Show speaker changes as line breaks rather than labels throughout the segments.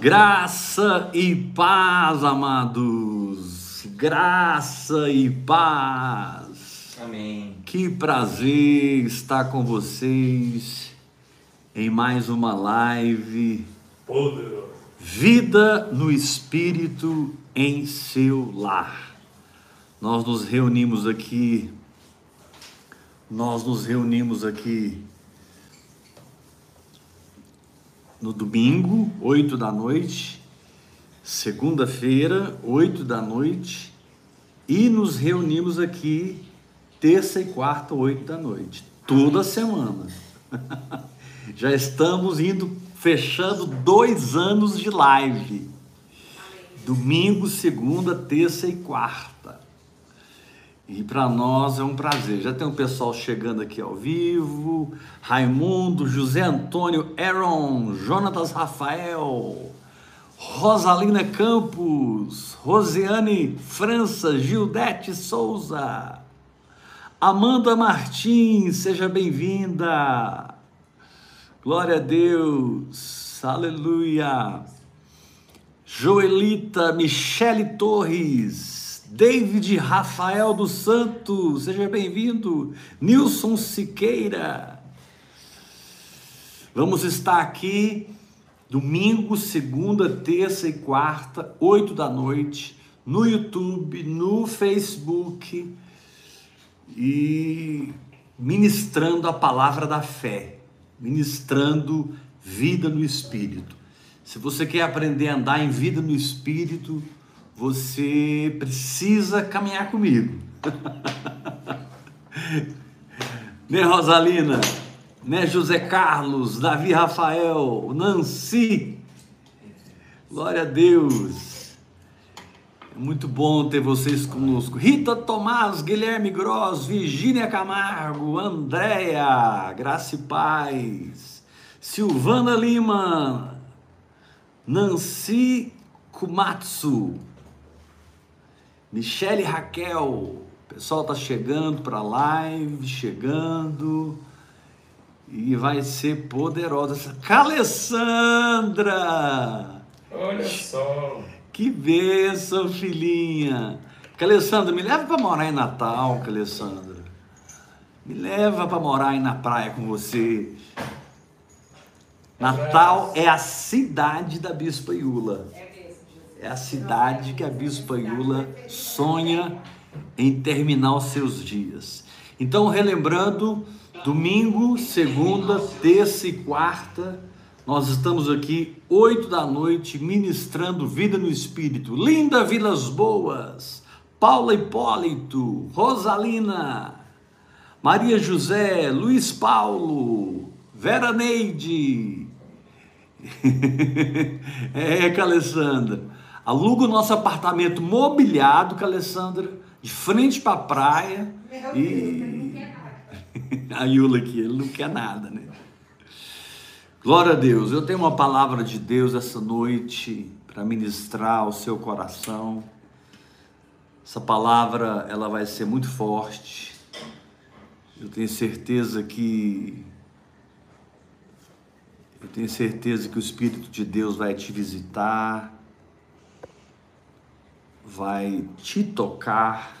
Graça e paz, amados. Graça e paz.
Amém.
Que prazer estar com vocês em mais uma live.
Poderoso.
Vida no Espírito em seu lar. Nós nos reunimos aqui. Nós nos reunimos aqui no domingo, 8 da noite, segunda-feira, 8 da noite, e nos reunimos aqui terça e quarta, 8 da noite, toda semana. Já estamos indo, fechando dois anos de live. Domingo, segunda, terça e quarta. E para nós é um prazer. Já tem um pessoal chegando aqui ao vivo: Raimundo, José Antônio, Aaron, Jonatas Rafael, Rosalina Campos, Rosiane França, Gildete Souza, Amanda Martins, seja bem-vinda. Glória a Deus, aleluia. Joelita Michele Torres, David Rafael dos Santos, seja bem-vindo. Nilson Siqueira. Vamos estar aqui domingo, segunda, terça e quarta, oito da noite, no YouTube, no Facebook e ministrando a palavra da fé, ministrando vida no Espírito. Se você quer aprender a andar em vida no Espírito, você precisa caminhar comigo. né, Rosalina? Né, José Carlos, Davi Rafael, Nancy. Glória a Deus. É muito bom ter vocês conosco. Rita Tomás, Guilherme Gross, Virgínia Camargo, Andréia, Graça e Paz, Silvana Lima, Nancy Kumatsu, Michele Raquel, o pessoal tá chegando para a live, chegando. E vai ser poderosa. Calessandra!
Olha só!
Que bênção, filhinha! Calessandra, me leva para morar em Natal, Calessandra. Me leva para morar aí na praia com você. Natal é a cidade da Bispa Iula. É a cidade que a Bispa Iula sonha em terminar os seus dias. Então, relembrando, domingo, segunda, terça e quarta, nós estamos aqui, oito da noite, ministrando vida no Espírito. Linda Vilas Boas, Paula Hipólito, Rosalina, Maria José, Luiz Paulo, Vera Neide. é, Alessandra. Aluga o nosso apartamento mobiliado, com a Alessandra, de frente para a praia. Meu e a Yula aqui, ele não quer nada, né? Glória a Deus. Eu tenho uma palavra de Deus essa noite para ministrar ao seu coração. Essa palavra, ela vai ser muito forte. Eu tenho certeza que eu tenho certeza que o Espírito de Deus vai te visitar vai te tocar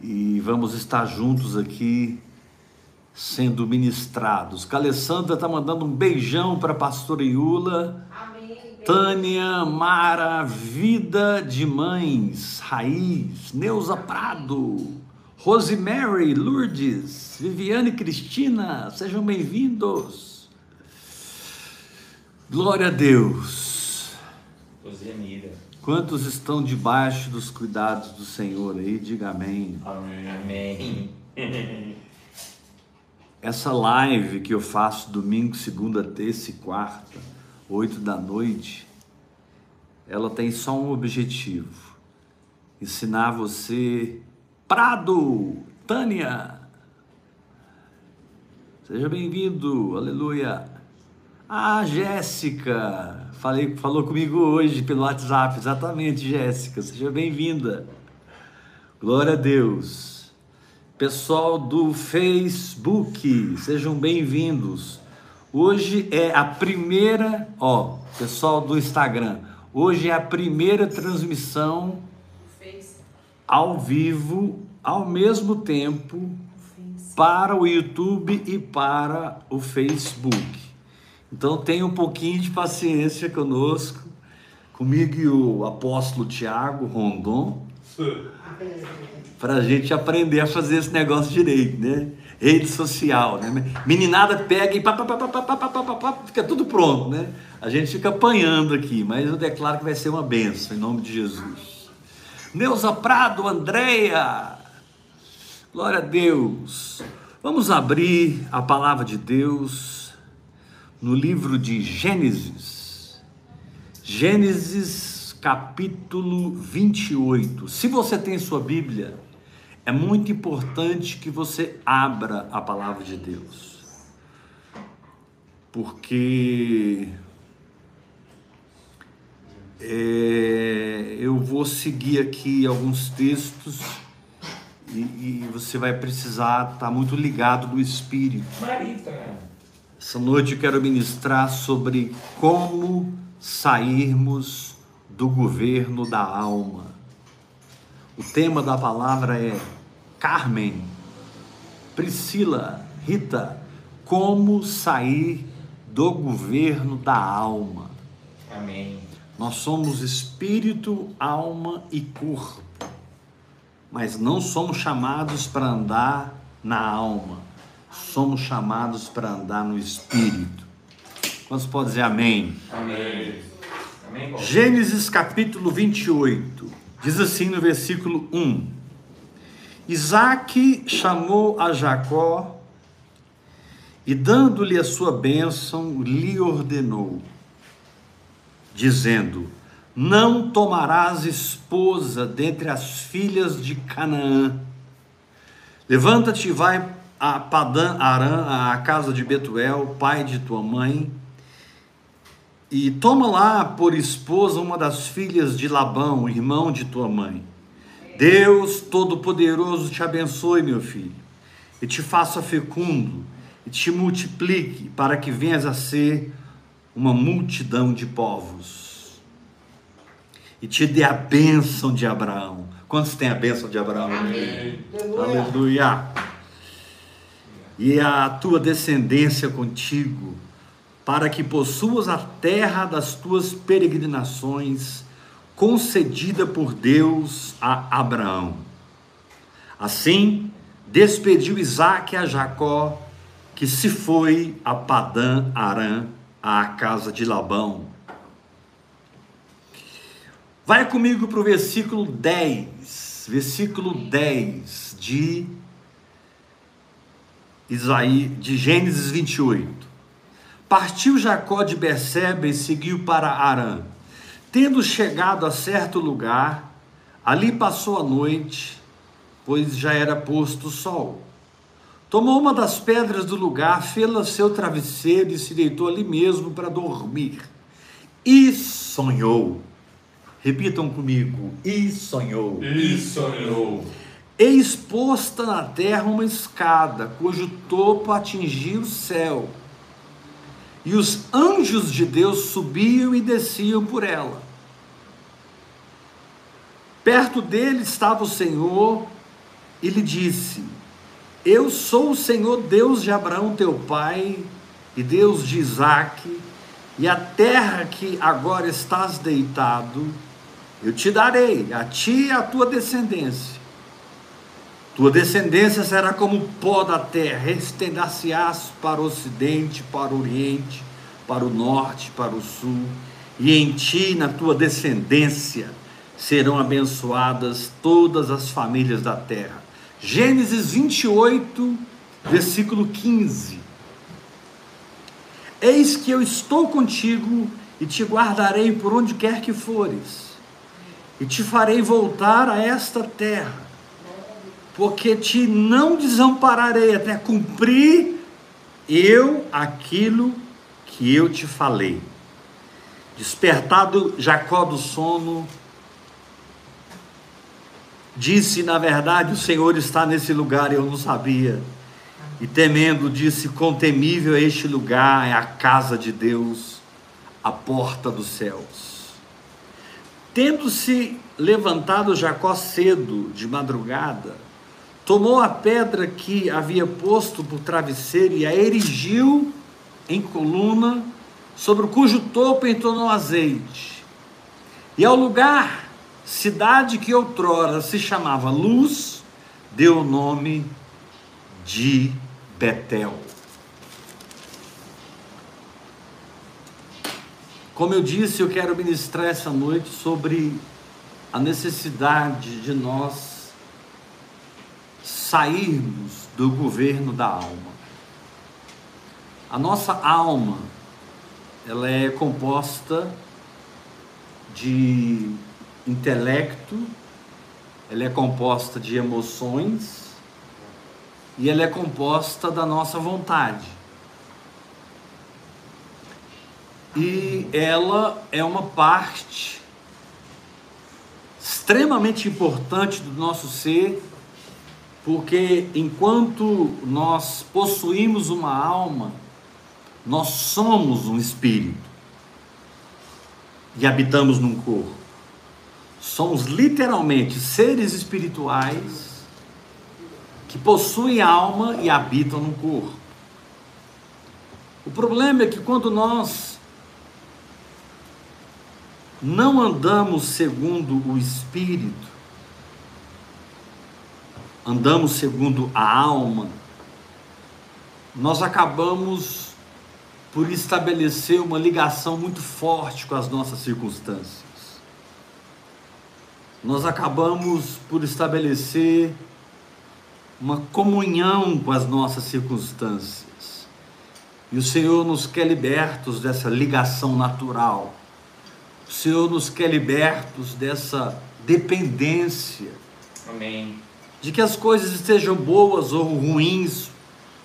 e vamos estar juntos aqui sendo ministrados. Calessandra está mandando um beijão para a pastora Iula. Amém. Tânia, Mara, Vida de Mães, Raiz, Neuza Prado, Rosemary, Lourdes, Viviane Cristina, sejam bem-vindos. Glória a Deus.
Rosemira.
Quantos estão debaixo dos cuidados do Senhor aí? Diga amém.
Amém.
Essa live que eu faço domingo, segunda, terça e quarta, oito da noite, ela tem só um objetivo: ensinar você. Prado, Tânia, seja bem-vindo, aleluia. Ah, Jéssica, falei, falou comigo hoje pelo WhatsApp, exatamente, Jéssica, seja bem-vinda. Glória a Deus. Pessoal do Facebook, sejam bem-vindos. Hoje é a primeira, ó, pessoal do Instagram. Hoje é a primeira transmissão ao vivo, ao mesmo tempo, para o YouTube e para o Facebook. Então tenha um pouquinho de paciência conosco, comigo e o apóstolo Tiago Rondon, para a gente aprender a fazer esse negócio direito, né? Rede social, né? Meninada pega e pá, pá, pá, pá, pá, pá, pá, pá, fica tudo pronto, né? A gente fica apanhando aqui, mas eu declaro que vai ser uma benção, em nome de Jesus. Neuza Prado, Andréia, glória a Deus. Vamos abrir a palavra de Deus no livro de Gênesis. Gênesis capítulo 28. Se você tem sua Bíblia, é muito importante que você abra a palavra de Deus. Porque é, eu vou seguir aqui alguns textos e, e você vai precisar estar muito ligado no Espírito.
Marita.
Essa noite eu quero ministrar sobre como sairmos do governo da alma. O tema da palavra é Carmen, Priscila, Rita, como sair do governo da alma.
Amém.
Nós somos espírito, alma e corpo, mas não somos chamados para andar na alma, somos chamados para andar no espírito. Quantos podem dizer amém?
Amém.
Gênesis capítulo 28, diz assim no versículo 1: Isaac chamou a Jacó e, dando-lhe a sua bênção, lhe ordenou, dizendo: Não tomarás esposa dentre as filhas de Canaã. Levanta-te e vai a Padã Arã, à casa de Betuel, pai de tua mãe, e toma lá por esposa uma das filhas de Labão, irmão de tua mãe. Deus Todo-Poderoso te abençoe, meu filho, e te faça fecundo, e te multiplique, para que venhas a ser uma multidão de povos. E te dê a bênção de Abraão. Quantos têm a bênção de Abraão?
Amém.
Aleluia. E a tua descendência contigo, para que possuas a terra das tuas peregrinações, concedida por Deus a Abraão. Assim, despediu Isaac a Jacó, que se foi a Padã Arã, à casa de Labão. Vai comigo para o versículo 10, versículo 10 de Isaí, de Gênesis 28. Partiu Jacó de Berseba e seguiu para Arã. Tendo chegado a certo lugar, ali passou a noite, pois já era posto o sol. Tomou uma das pedras do lugar, fê-la seu travesseiro e se deitou ali mesmo para dormir. E sonhou. Repitam comigo. E sonhou.
E sonhou.
Eis posta na terra uma escada, cujo topo atingia o céu. E os anjos de Deus subiam e desciam por ela. Perto dele estava o Senhor e lhe disse: Eu sou o Senhor Deus de Abraão, teu pai, e Deus de Isaque, e a terra que agora estás deitado, eu te darei, a ti e a tua descendência. Tua descendência será como o pó da terra, estendar-se-ás para o ocidente, para o oriente, para o norte, para o sul, e em ti na tua descendência serão abençoadas todas as famílias da terra. Gênesis 28, versículo 15. Eis que eu estou contigo e te guardarei por onde quer que fores, e te farei voltar a esta terra porque te não desampararei até cumprir eu aquilo que eu te falei. Despertado Jacó do sono, disse: Na verdade, o Senhor está nesse lugar, eu não sabia. E temendo, disse: Quão temível é este lugar, é a casa de Deus, a porta dos céus. Tendo-se levantado Jacó cedo, de madrugada, tomou a pedra que havia posto por travesseiro e a erigiu em coluna, sobre cujo topo entornou azeite. E ao lugar, cidade que outrora se chamava Luz, deu o nome de Betel. Como eu disse, eu quero ministrar essa noite sobre a necessidade de nós sairmos do governo da alma. A nossa alma, ela é composta de intelecto, ela é composta de emoções e ela é composta da nossa vontade. E ela é uma parte extremamente importante do nosso ser, porque enquanto nós possuímos uma alma, nós somos um espírito e habitamos num corpo. Somos literalmente seres espirituais que possuem alma e habitam no corpo. O problema é que quando nós não andamos segundo o espírito, andamos segundo a alma, nós acabamos por estabelecer uma ligação muito forte com as nossas circunstâncias. Nós acabamos por estabelecer uma comunhão com as nossas circunstâncias. E o Senhor nos quer libertos dessa ligação natural. O Senhor nos quer libertos dessa dependência.
Amém.
De que as coisas estejam boas ou ruins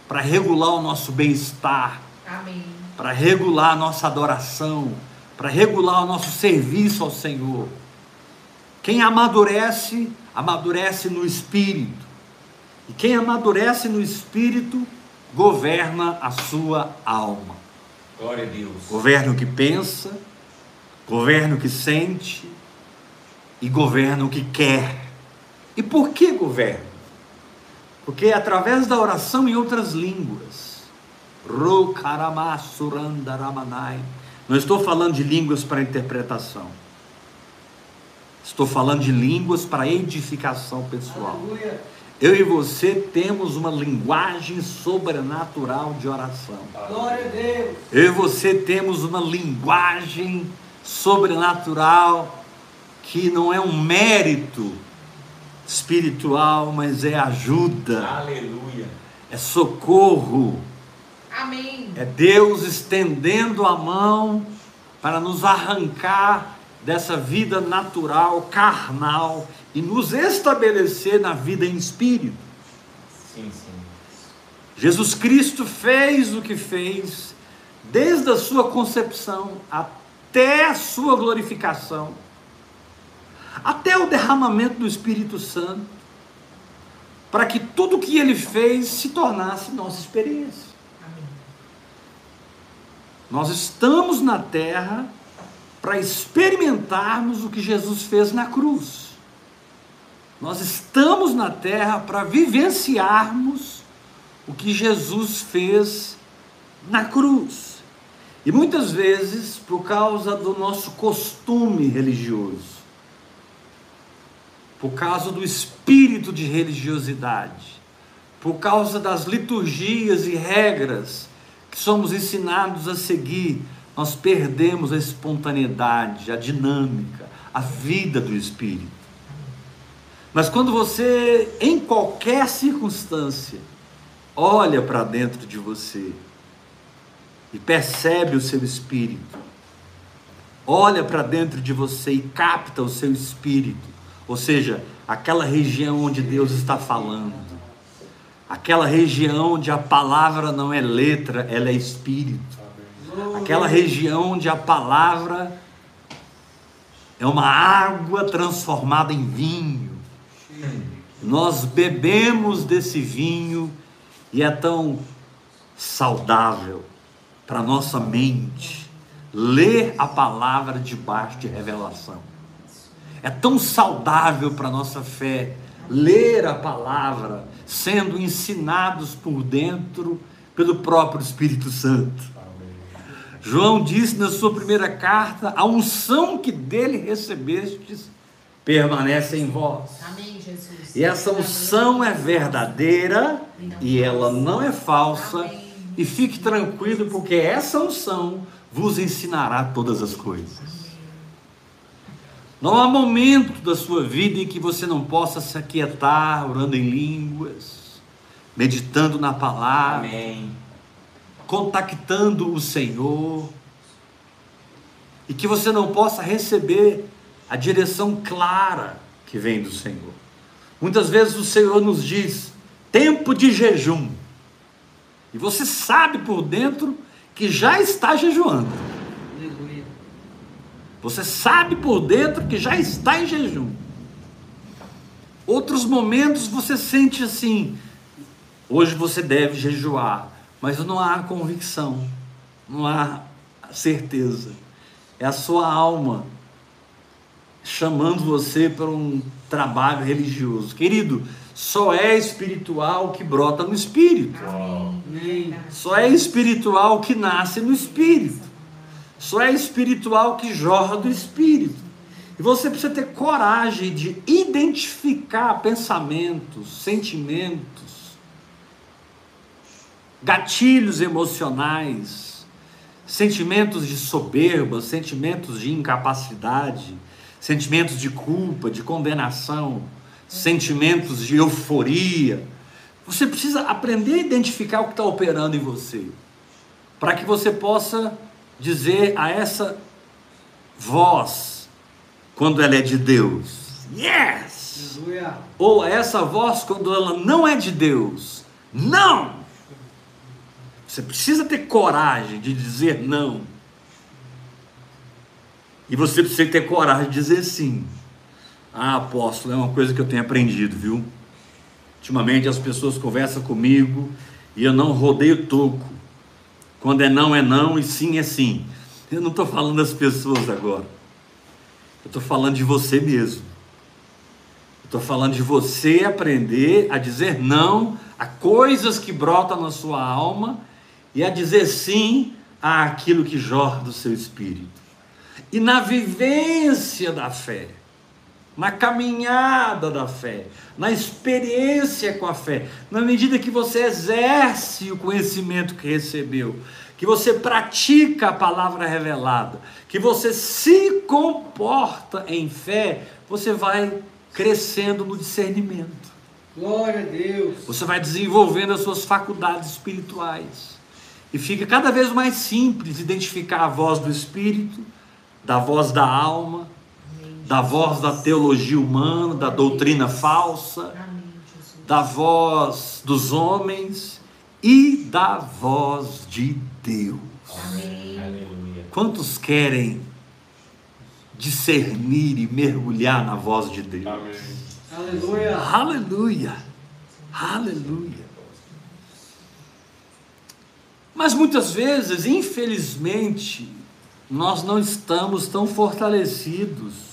para regular o nosso bem-estar. Para regular a nossa adoração, para regular o nosso serviço ao Senhor. Quem amadurece, amadurece no espírito. E quem amadurece no espírito, governa a sua alma.
Glória a Deus.
Governa o que pensa, governa o que sente e governa o que quer. E por que governa? Porque é através da oração em outras línguas não estou falando de línguas para interpretação. Estou falando de línguas para edificação pessoal. Aleluia. Eu e você temos uma linguagem sobrenatural de oração.
Glória a Deus.
Eu e você temos uma linguagem sobrenatural que não é um mérito espiritual, mas é ajuda.
Aleluia.
É socorro
Amém.
É Deus estendendo a mão para nos arrancar dessa vida natural, carnal e nos estabelecer na vida em espírito.
Sim, sim.
Jesus Cristo fez o que fez desde a sua concepção até a sua glorificação, até o derramamento do Espírito Santo, para que tudo o que ele fez se tornasse nossa experiência. Nós estamos na terra para experimentarmos o que Jesus fez na cruz. Nós estamos na terra para vivenciarmos o que Jesus fez na cruz. E muitas vezes, por causa do nosso costume religioso, por causa do espírito de religiosidade, por causa das liturgias e regras que somos ensinados a seguir, nós perdemos a espontaneidade, a dinâmica, a vida do Espírito. Mas quando você, em qualquer circunstância, olha para dentro de você e percebe o seu espírito, olha para dentro de você e capta o seu espírito, ou seja, aquela região onde Deus está falando aquela região onde a palavra não é letra, ela é espírito. Aquela região onde a palavra é uma água transformada em vinho. Nós bebemos desse vinho E é tão saudável para nossa mente ler a palavra debaixo de revelação. É tão saudável para nossa fé ler a palavra, sendo ensinados por dentro pelo próprio Espírito Santo. João disse na sua primeira carta: a unção que dele recebestes permanece em vós.
Amém, Jesus.
E essa unção é verdadeira e ela não é falsa.
Amém.
E fique tranquilo, porque essa unção vos ensinará todas as coisas. Não há momento da sua vida em que você não possa se aquietar, orando em línguas, meditando na palavra,
Amém.
contactando o Senhor, e que você não possa receber a direção clara que vem do Senhor. Muitas vezes o Senhor nos diz: tempo de jejum, e você sabe por dentro que já está jejuando. Você sabe por dentro que já está em jejum. Outros momentos você sente assim: hoje você deve jejuar, mas não há convicção, não há certeza. É a sua alma chamando você para um trabalho religioso. Querido, só é espiritual o que brota no espírito.
Amém.
Só é espiritual o que nasce no espírito. Só é espiritual que jorra do espírito. E você precisa ter coragem de identificar pensamentos, sentimentos, gatilhos emocionais, sentimentos de soberba, sentimentos de incapacidade, sentimentos de culpa, de condenação, sentimentos de euforia. Você precisa aprender a identificar o que está operando em você, para que você possa dizer a essa voz, quando ela é de Deus, yes!
Aleluia.
Ou a essa voz, quando ela não é de Deus, não! Você precisa ter coragem de dizer não. E você precisa ter coragem de dizer sim. Ah, apóstolo, é uma coisa que eu tenho aprendido, viu? Ultimamente as pessoas conversam comigo e eu não rodeio toco. Quando é não, é não e sim é sim. Eu não estou falando das pessoas agora. Eu estou falando de você mesmo. Estou falando de você aprender a dizer não a coisas que brotam na sua alma e a dizer sim àquilo que jorra do seu espírito. E na vivência da fé, na caminhada da fé, na experiência com a fé, na medida que você exerce o conhecimento que recebeu, que você pratica a palavra revelada, que você se comporta em fé, você vai crescendo no discernimento.
Glória a Deus.
Você vai desenvolvendo as suas faculdades espirituais. E fica cada vez mais simples identificar a voz do espírito, da voz da alma, da voz da teologia humana, da doutrina falsa, da voz dos homens e da voz de Deus. Quantos querem discernir e mergulhar na voz de Deus?
Amém.
Aleluia.
Aleluia! Aleluia! Mas muitas vezes, infelizmente, nós não estamos tão fortalecidos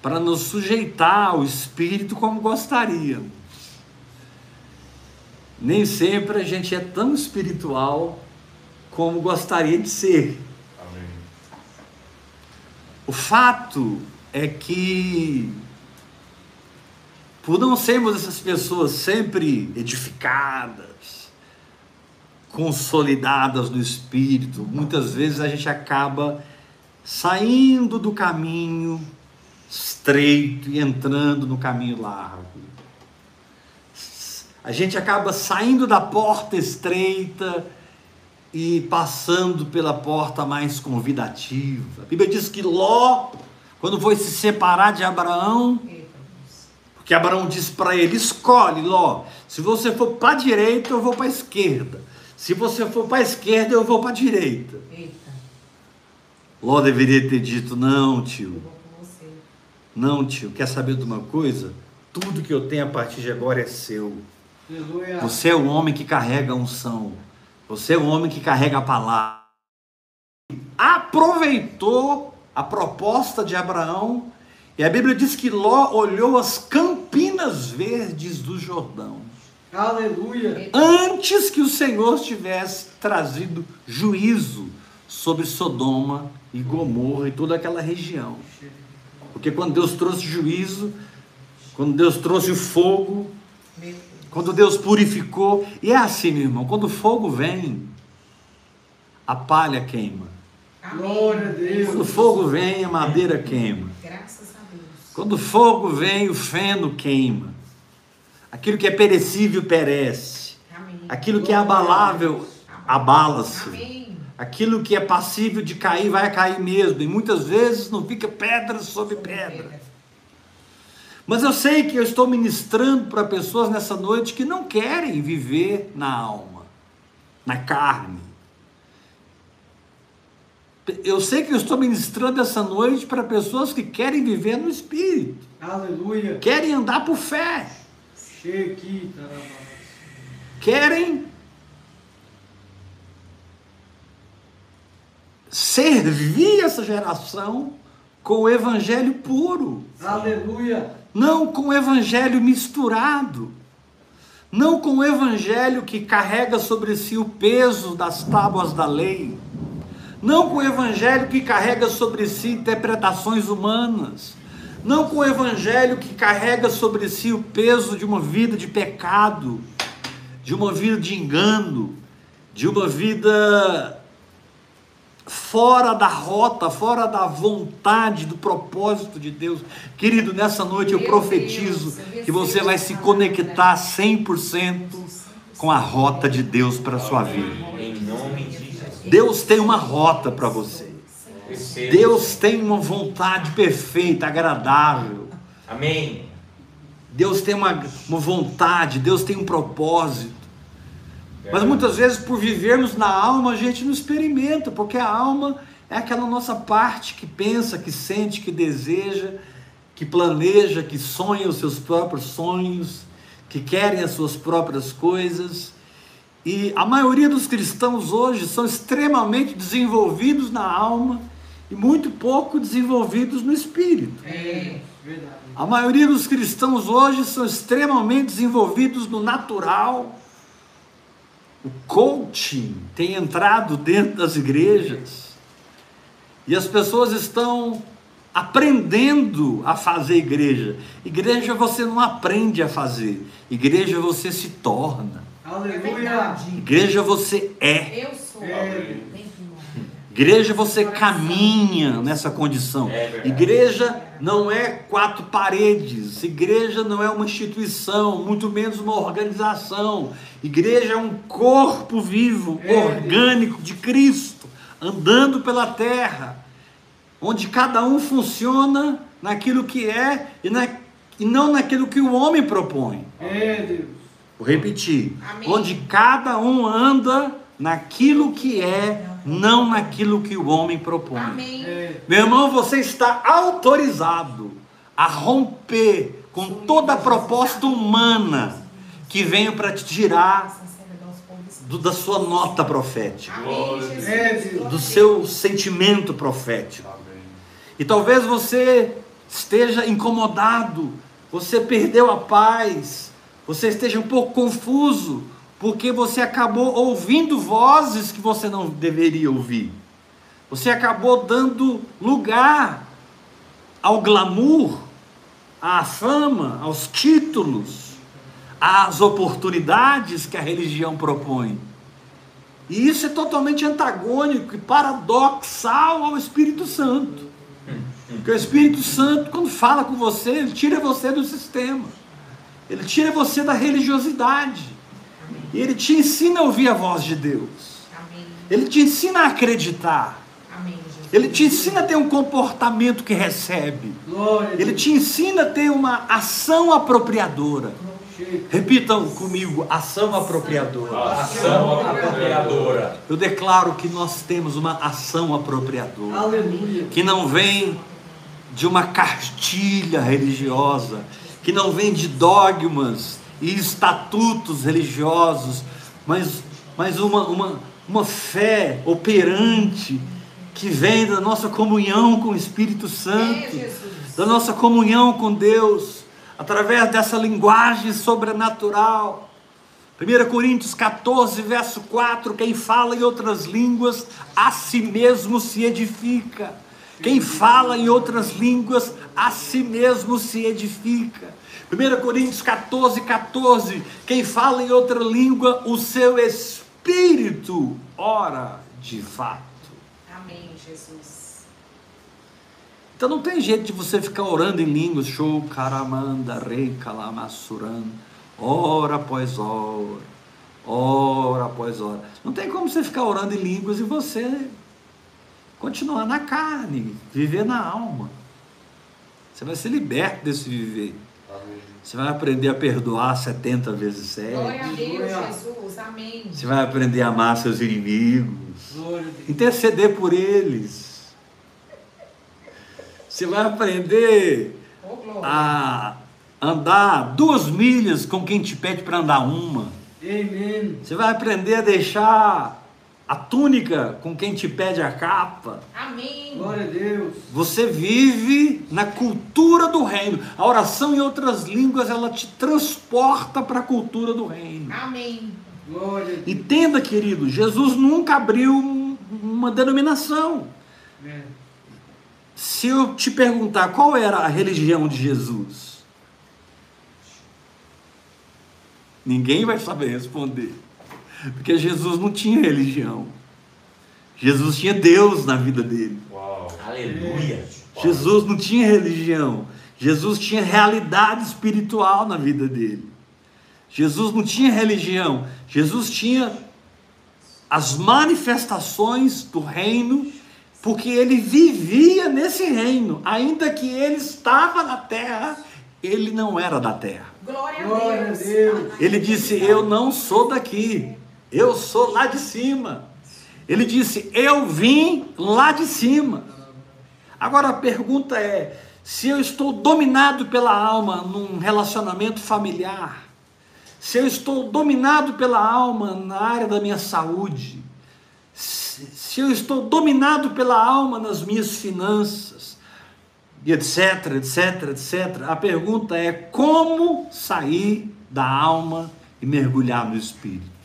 para nos sujeitar ao Espírito como gostaríamos. Nem sempre a gente é tão espiritual como gostaria de ser.
Amém.
O fato é que, por não sermos essas pessoas sempre edificadas, consolidadas no espírito, muitas vezes a gente acaba saindo do caminho estreito e entrando no caminho largo. A gente acaba saindo da porta estreita e passando pela porta mais convidativa. A Bíblia diz que Ló, quando foi se separar de Abraão, porque Abraão disse para ele: escolhe, Ló, se você for para a direita, eu vou para a esquerda. Se você for para a esquerda, eu vou para a direita.
Eita.
Ló deveria ter dito: não, tio. Não, tio, quer saber de uma coisa? Tudo que eu tenho a partir de agora é seu.
Aleluia.
Você é o homem que carrega a unção. Você é o homem que carrega a palavra. Aproveitou a proposta de Abraão. E a Bíblia diz que Ló olhou as campinas verdes do Jordão.
Aleluia.
Antes que o Senhor tivesse trazido juízo sobre Sodoma e Gomorra e toda aquela região. Porque quando Deus trouxe juízo, quando Deus trouxe o fogo, quando Deus purificou, e é assim, meu irmão, quando o fogo vem, a palha queima. Quando
Glória a
o
Deus.
fogo vem, a madeira queima.
Graças a Deus.
Quando o fogo vem, o feno queima. Aquilo que é perecível perece.
Amém.
Aquilo que é abalável abala-se. Aquilo que é passível de cair vai cair mesmo. E muitas vezes não fica pedra sobre pedra. Mas eu sei que eu estou ministrando para pessoas nessa noite que não querem viver na alma, na carne. Eu sei que eu estou ministrando essa noite para pessoas que querem viver no espírito,
Aleluia.
querem andar por fé, querem servir essa geração com o evangelho puro.
Aleluia.
não com o evangelho misturado, não com o evangelho que carrega sobre si o peso das tábuas da lei, não com o evangelho que carrega sobre si interpretações humanas, não com o evangelho que carrega sobre si o peso de uma vida de pecado, de uma vida de engano, de uma vida fora da rota, fora da vontade, do propósito de Deus. Querido, nessa noite eu profetizo que você vai se conectar 100% com a rota de Deus para a sua vida.
Em nome de Jesus.
Deus tem uma rota para você. Deus tem uma vontade perfeita, agradável.
Amém.
Deus tem uma, uma vontade, Deus tem um propósito. Mas muitas vezes, por vivermos na alma, a gente não experimenta, porque a alma é aquela nossa parte que pensa, que sente, que deseja, que planeja, que sonha os seus próprios sonhos, que querem as suas próprias coisas. E a maioria dos cristãos hoje são extremamente desenvolvidos na alma e muito pouco desenvolvidos no espírito.
É. Verdade.
A maioria dos cristãos hoje são extremamente desenvolvidos no natural. O coaching tem entrado dentro das igrejas e as pessoas estão aprendendo a fazer igreja. Igreja você não aprende a fazer, igreja você se torna,
É
Aleluia.
verdade.
igreja você é,
Eu sou.
É.
Igreja você caminha nessa condição.
É.
Igreja não é quatro paredes, igreja não é uma instituição, muito menos uma organização. Igreja é um corpo vivo,
É,
orgânico de Cristo, andando pela terra, onde cada um funciona naquilo que é e, na- e não naquilo que o homem propõe.
É.
Vou repetir. Onde cada um anda naquilo que é, não naquilo que o homem propõe.
Amém.
Meu irmão, você está autorizado a romper com toda a proposta humana que venha para te tirar do- da sua nota profética.
É,
do seu sentimento profético. E talvez você esteja incomodado, você perdeu a paz, você esteja um pouco confuso, porque você acabou ouvindo vozes que você não deveria ouvir. Você acabou dando lugar ao glamour, à fama, aos títulos, às oportunidades que a religião propõe. E isso é totalmente antagônico e paradoxal ao Espírito Santo. Porque o Espírito Santo, quando fala com você, ele tira você do sistema. Ele tira você da religiosidade. E ele te ensina a ouvir a voz de Deus.
Amém.
Ele te ensina a acreditar.
Amém.
Ele te ensina a ter um comportamento que recebe.
Glória
Ele te ensina a ter uma ação apropriadora. Repitam comigo, ação apropriadora.
Ação apropriadora.
Eu declaro que nós temos uma ação apropriadora.
Aleluia.
que não vem de uma cartilha religiosa, que não vem de dogmas e estatutos religiosos, mas, mas uma, uma, uma fé operante que vem da nossa comunhão com o Espírito Santo, da nossa comunhão com Deus, através dessa linguagem sobrenatural. 1 Coríntios 14, verso 4: quem fala em outras línguas, a si mesmo se edifica. Quem fala em outras línguas, a si mesmo se edifica. 1 Coríntios 14, 14: quem fala em outra língua, o seu espírito ora de fato.
Amém, Jesus.
Então não tem jeito de você ficar orando em línguas, show, caramanda, rei, calamasurando, hora após hora, hora após hora. Não tem como você ficar orando em línguas e você continuar na carne, viver na alma. Você vai ser liberto desse viver. Você vai aprender a perdoar 70 vezes
Glória a
7.
Deus. Jesus. Amém.
Você vai aprender a amar seus inimigos.
Glória a Deus.
interceder por eles. Você vai aprender
glória.
a andar duas milhas com quem te pede para andar uma.
Amém.
Você vai aprender a deixar a túnica com quem te pede a capa.
Amém.
Glória a Deus.
Você vive na cultura do reino. A oração em outras línguas ela te transporta para a cultura do reino.
Amém.
Glória a Deus.
Entenda, querido, Jesus nunca abriu um- uma denominação.
Amém.
Se eu te perguntar qual era a religião de Jesus, ninguém vai saber responder, porque Jesus não tinha religião. Jesus tinha Deus na vida dele.
Uau. Aleluia.
Jesus não tinha religião. Jesus tinha realidade espiritual na vida dele. Jesus não tinha religião. Jesus tinha as manifestações do reino, porque ele vivia nesse reino. Ainda que ele estava na terra, ele não era da terra.
Glória a. Deus.
Ele disse: Eu não sou daqui, eu sou lá de cima. Ele disse: Eu vim lá de cima. Agora a pergunta é: se eu estou dominado pela alma num relacionamento familiar, se eu estou dominado pela alma na área da minha saúde, se, eu estou dominado pela alma nas minhas finanças, etc, etc, etc. A pergunta é como sair da alma e mergulhar no espírito?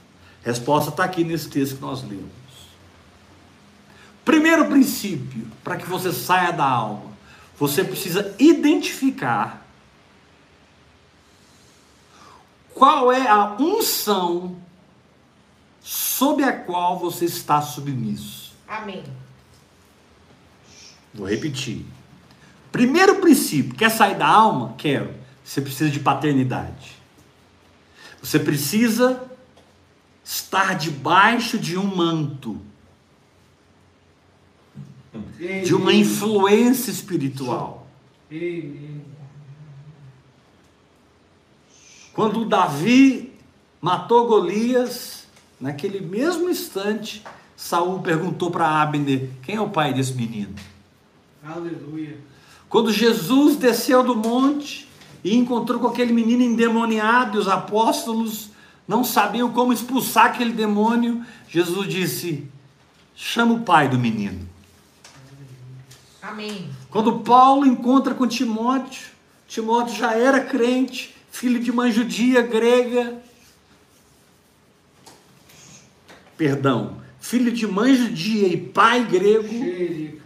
Resposta está aqui nesse texto que nós lemos. Primeiro princípio, para que você saia da alma, você precisa identificar qual é a unção sob a qual você está submisso.
Amém.
Vou repetir. Primeiro princípio, quer sair da alma? Quero. Você precisa de paternidade. Você precisa estar debaixo de um manto, de uma influência espiritual. Quando Davi matou Golias, naquele mesmo instante, Saul perguntou para Abner: "Quem é o pai desse menino?"
Aleluia.
Quando Jesus desceu do monte e encontrou com aquele menino endemoniado, e os apóstolos não sabiam como expulsar aquele demônio, Jesus disse: chama o pai do menino.
Amém.
Quando Paulo encontra com Timóteo, Timóteo já era crente, filho de mãe judia grega. Perdão, filho de mãe judia e pai grego.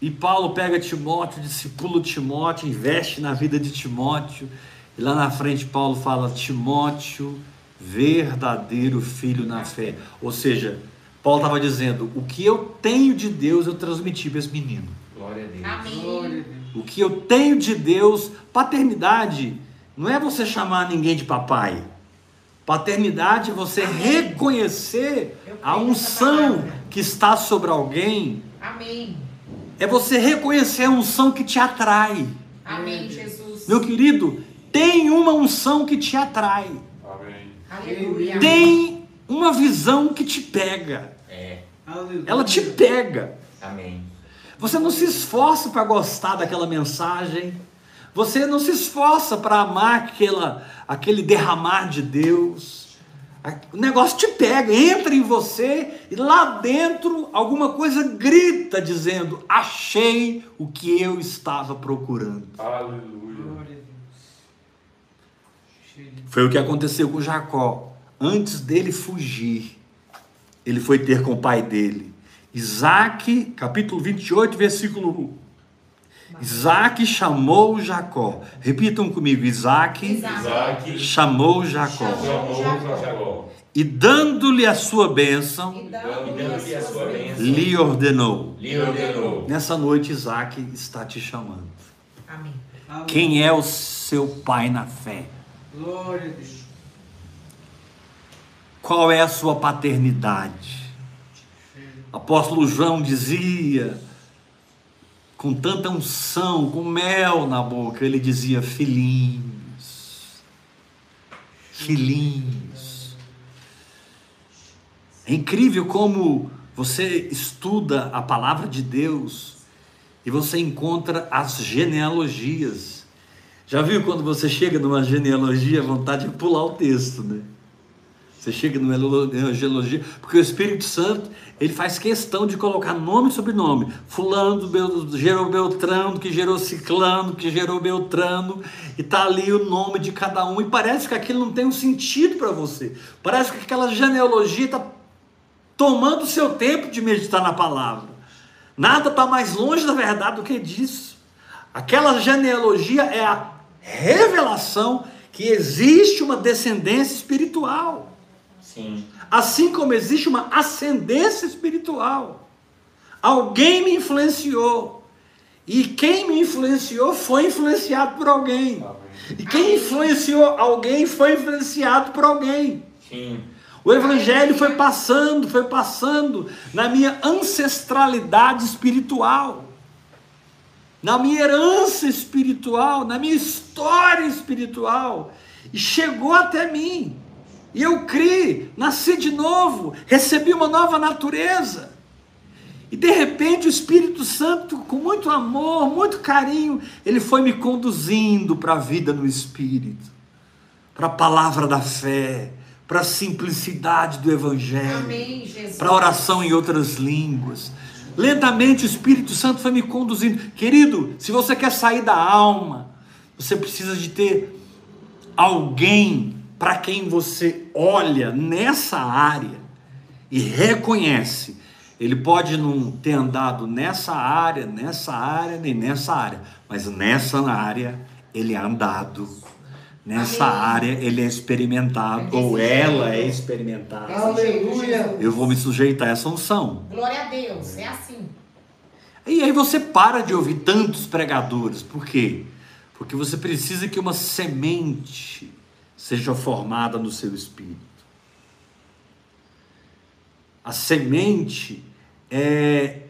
E Paulo pega Timóteo, discipula Timóteo, investe na vida de Timóteo. E lá na frente Paulo fala: Timóteo, verdadeiro filho na fé. Ou seja, Paulo estava dizendo: o que eu tenho de Deus eu transmiti para esse menino.
Glória a Deus.
Glória a
Amém.
Deus.
O que eu tenho de Deus, paternidade, não é você chamar ninguém de papai. Paternidade é você reconhecer
Eu
a unção que está sobre alguém.
Amém.
É você reconhecer a unção que te atrai.
Amém, Jesus.
Meu querido, tem uma unção que te atrai.
Amém.
Aleluia.
Tem uma visão que te pega.
É.
Ela te pega.
Amém.
Você não se esforça para gostar daquela mensagem. Você não se esforça para amar aquela, aquele derramar de Deus. O negócio te pega, entra em você e lá dentro alguma coisa grita dizendo: Achei o que eu estava procurando.
Aleluia.
Glória a Deus. Cheio de
Foi o que aconteceu com Jacó. Antes dele fugir, ele foi ter com o pai dele. Isaac, capítulo 28, versículo 1. Isaac chamou Jacó. Repitam comigo: Isaac,
Isaac
chamou Jacó. E dando-lhe a sua bênção, lhe ordenou. Nessa noite, Isaac está te chamando.
Amém.
Quem é o seu pai na fé?
Glória a Deus.
Qual é a sua paternidade? Apóstolo João dizia, com tanta unção, com mel na boca, ele dizia: filhinhos, filhinhos. É incrível como você estuda a palavra de Deus e você encontra as genealogias. Já viu quando você chega numa genealogia, vontade de pular o texto, né? Você chega numa genealogia, porque o Espírito Santo, ele faz questão de colocar nome e sobrenome. Fulano gerou Beltrano, que gerou Ciclano, que gerou Beltrano, e tá ali o nome de cada um, e parece que aquilo não tem um sentido para você. Parece que aquela genealogia está tomando o seu tempo de meditar na palavra. Nada está mais longe da verdade do que disso. Aquela genealogia é a revelação que existe uma descendência espiritual.
Sim.
Assim como existe uma ascendência espiritual. Alguém me influenciou. E quem me influenciou foi influenciado por alguém. E quem influenciou alguém foi influenciado por alguém.
Sim.
O evangelho foi passando, foi passando na minha ancestralidade espiritual, na minha herança espiritual, na minha história espiritual, e chegou até mim. E eu criei, nasci de novo, recebi uma nova natureza. E de repente o Espírito Santo, com muito amor, muito carinho, ele foi me conduzindo para a vida no Espírito, para a palavra da fé, para a simplicidade do Evangelho para oração em outras línguas. Lentamente o Espírito Santo foi me conduzindo. Querido, se você quer sair da alma, você precisa de ter alguém para quem você olha nessa área e reconhece. Ele pode não ter andado nessa área, nessa área, nem nessa área, mas nessa área ele é andado. Nessa
Amém.
área ele é experimentado, ou ela é experimentada.
Aleluia.
Eu vou me sujeitar a essa unção.
Glória a Deus, é assim.
E aí você para de ouvir tantos pregadores. Por quê? Porque você precisa que uma semente seja formada no seu espírito. A semente é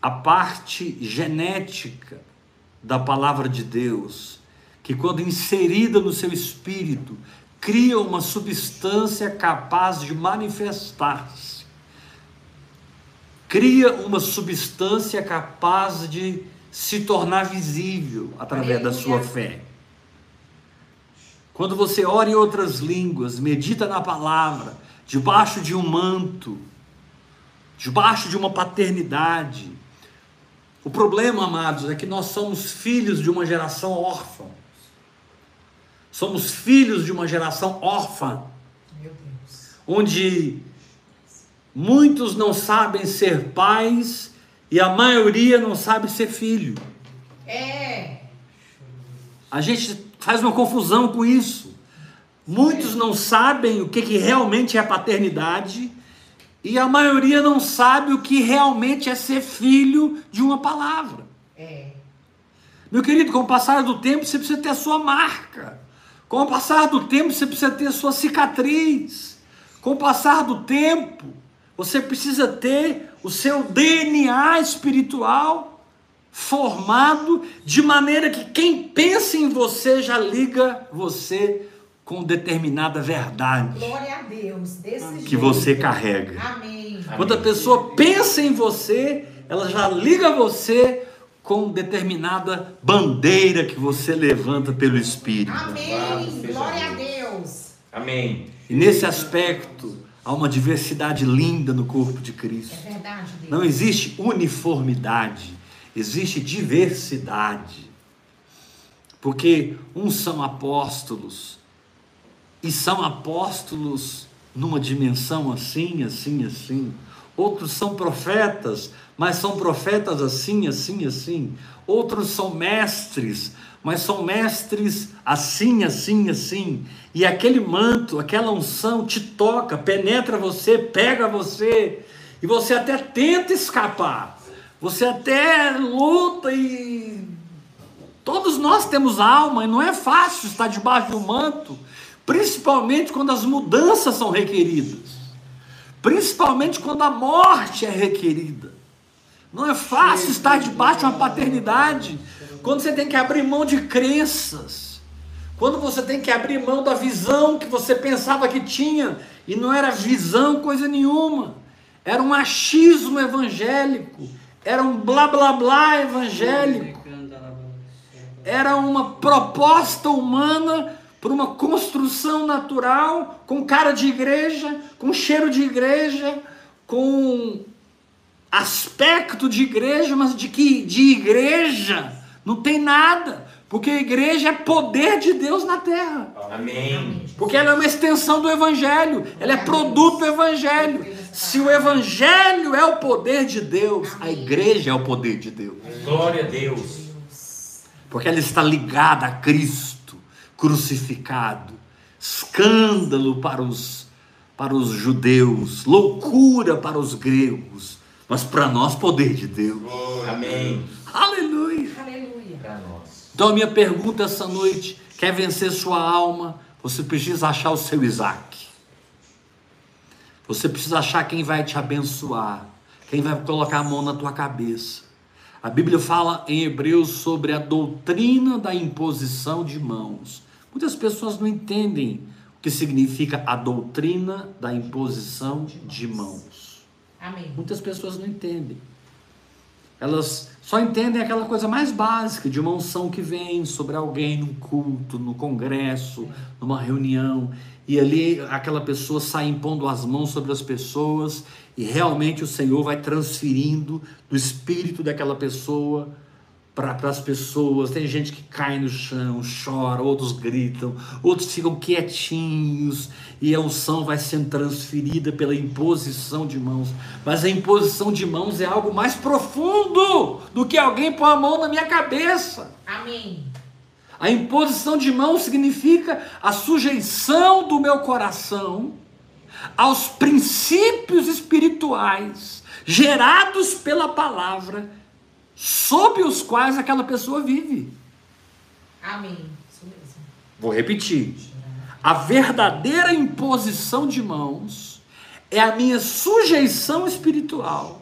a parte genética da palavra de Deus, que quando inserida no seu espírito, cria uma substância capaz de manifestar-se cria uma substância capaz de se tornar visível através da sua fé. Quando você ora em outras línguas, medita na palavra, debaixo de um manto, debaixo de uma paternidade. O problema, amados, é que nós somos filhos de uma geração órfã. Somos filhos de uma geração órfã
Meu Deus.
onde muitos não sabem ser pais e a maioria não sabe ser filho.
É.
A gente faz uma confusão com isso. Muitos não sabem o que, que realmente é paternidade e a maioria não sabe o que realmente é ser filho de uma palavra.
É.
Meu querido, com o passar do tempo você precisa ter a sua marca. Com o passar do tempo você precisa ter a sua cicatriz. Com o passar do tempo você precisa ter o seu DNA espiritual formado de maneira que quem pensa em você já liga você com determinada verdade
Glória a Deus. Desse
que
jeito.
você carrega.
Amém.
Quando a pessoa pensa em você, ela já liga você com determinada bandeira que você levanta pelo Espírito.
Amém. Glória a
Deus.
Deus.
Amém.
E nesse aspecto, há uma diversidade linda no corpo de Cristo.
É verdade, Deus.
Não existe uniformidade, existe diversidade. Porque uns são apóstolos, e são apóstolos numa dimensão assim, assim, assim. Outros são profetas, mas são profetas assim, assim, assim. Outros são mestres, mas são mestres assim, assim, assim. E aquele manto, aquela unção te toca, penetra você, pega você, e você até tenta escapar. Você até luta e Todos nós temos alma e não é fácil estar debaixo do manto, principalmente quando as mudanças são requeridas, principalmente quando a morte é requerida. Não é fácil estar debaixo de uma paternidade, quando você tem que abrir mão de crenças, quando você tem que abrir mão da visão que você pensava que tinha e não era visão coisa nenhuma, era um achismo evangélico, era um blá blá blá evangélico. Era uma proposta humana para uma construção natural, com cara de igreja, com cheiro de igreja, com aspecto de igreja, mas de que de igreja não tem nada, porque a igreja é poder de Deus na terra.
Amém.
Porque ela é uma extensão do Evangelho, ela é produto do Evangelho. Se o Evangelho é o poder de Deus, a igreja é o poder de Deus.
Glória a Deus.
Porque ela está ligada a Cristo crucificado. Escândalo para os, para os judeus, loucura para os gregos, mas para nós, poder de Deus.
Amém.
Aleluia!
Aleluia.
Para nós.
Então, a minha pergunta essa noite: quer vencer sua alma? Você precisa achar o seu Isaac. Você precisa achar quem vai te abençoar, quem vai colocar a mão na tua cabeça. A Bíblia fala em Hebreus sobre a doutrina da imposição de mãos. Muitas pessoas não entendem o que significa a doutrina da imposição de mãos.
Amém.
Muitas pessoas não entendem. Elas só entendem aquela coisa mais básica de uma unção que vem sobre alguém num culto, no congresso, numa reunião, e ali aquela pessoa sai impondo as mãos sobre as pessoas, e realmente o Senhor vai transferindo do espírito daquela pessoa para as pessoas. Tem gente que cai no chão, chora, outros gritam, outros ficam quietinhos e a unção vai sendo transferida pela imposição de mãos. Mas a imposição de mãos é algo mais profundo do que alguém pôr a mão na minha cabeça.
Amém.
A imposição de mãos significa a sujeição do meu coração aos princípios espirituais gerados pela palavra sob os quais aquela pessoa vive.
Amém. Isso mesmo.
Vou repetir. A verdadeira imposição de mãos é a minha sujeição espiritual.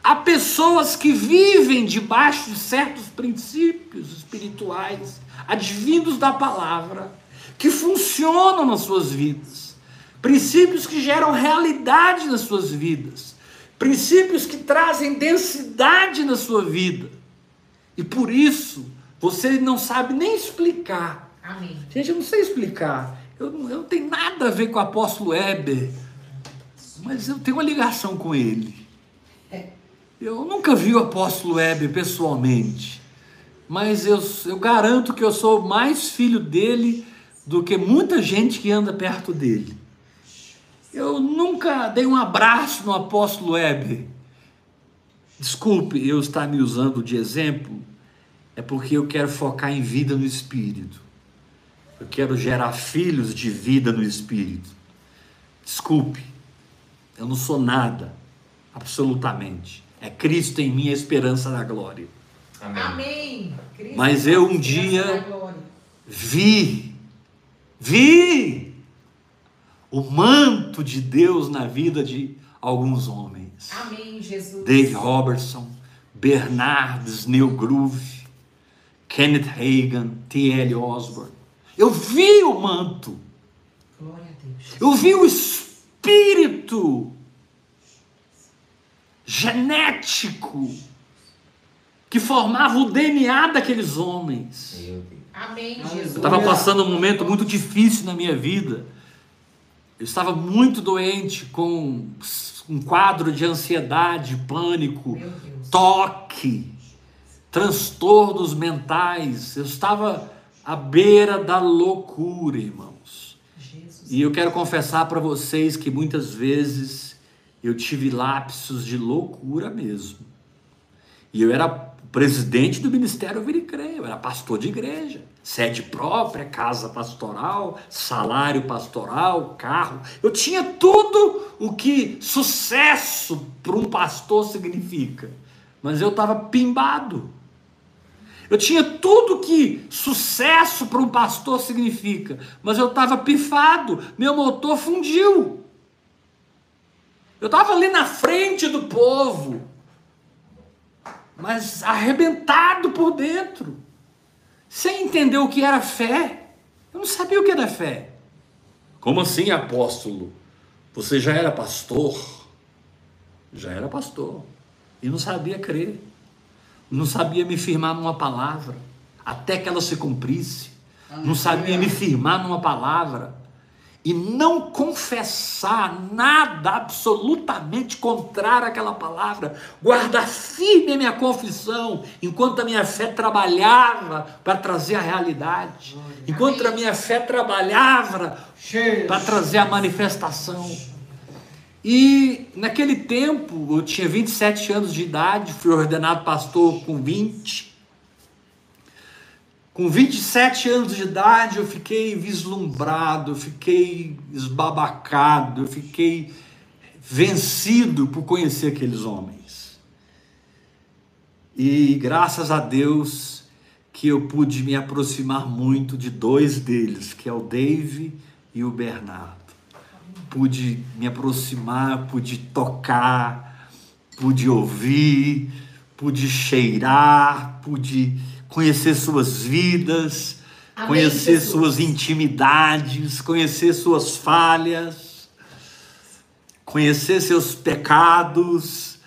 Há pessoas que vivem debaixo de certos princípios espirituais, advindos da palavra, que funcionam nas suas vidas, princípios que geram realidade nas suas vidas, princípios que trazem densidade na sua vida. E por isso, você não sabe nem explicar.
Amém.
Gente, eu não sei explicar. Eu não, eu não tenho nada a ver com o apóstolo Heber, mas eu tenho uma ligação com ele. Eu nunca vi o apóstolo Heber pessoalmente, mas eu, eu garanto que eu sou mais filho dele do que muita gente que anda perto dele. Eu nunca dei um abraço no apóstolo Heber. Desculpe eu estar me usando de exemplo, é porque eu quero focar em vida no espírito. Eu quero gerar filhos de vida no espírito. Desculpe, eu não sou nada, absolutamente. É Cristo em mim a esperança da glória.
Amém.
Amém. Cristo,
Mas eu um dia-. Vi, vi o manto de Deus na vida de alguns homens.
Amém, Jesus.
Dave Robertson, Bernard Snellgrove, Kenneth Hagan, T.L. Osborne. Eu vi o manto,
Glória a Deus.
eu vi o espírito genético que formava o DNA daqueles homens.
Amém. Jesus.
Eu estava passando um momento muito difícil na minha vida. Eu estava muito doente com um quadro de ansiedade, pânico, toque, transtornos mentais. Eu estava à beira da loucura, irmãos.
Jesus.
E eu quero confessar para vocês que muitas vezes eu tive lapsos de loucura mesmo. E eu era presidente do Ministério Viricreio, era pastor de igreja, sede própria, casa pastoral, salário pastoral, carro. Eu tinha tudo o que sucesso para um pastor significa, mas eu estava pimbado. Eu tinha tudo que sucesso para um pastor significa, mas eu estava pifado, meu motor fundiu. Eu estava ali na frente do povo, mas arrebentado por dentro, sem entender o que era fé. Eu não sabia o que era fé. Como assim, apóstolo? Você já era pastor? Já era pastor. E não sabia crer. Não sabia me firmar numa palavra, até que ela se cumprisse. Não sabia me firmar numa palavra. E não confessar nada absolutamente contrário àquela palavra. Guardar firme a minha confissão, enquanto a minha fé trabalhava para trazer a realidade. Enquanto a minha fé trabalhava para trazer a manifestação. E naquele tempo, eu tinha 27 anos de idade, fui ordenado pastor com 20. Com 27 anos de idade, eu fiquei vislumbrado, fiquei esbabacado, fiquei vencido por conhecer aqueles homens. E graças a Deus que eu pude me aproximar muito de dois deles, que é o Dave e o Bernardo. Pude me aproximar, pude tocar, pude ouvir, pude cheirar, pude conhecer suas vidas,
Amém,
conhecer
Jesus.
suas intimidades, conhecer suas falhas, conhecer seus pecados,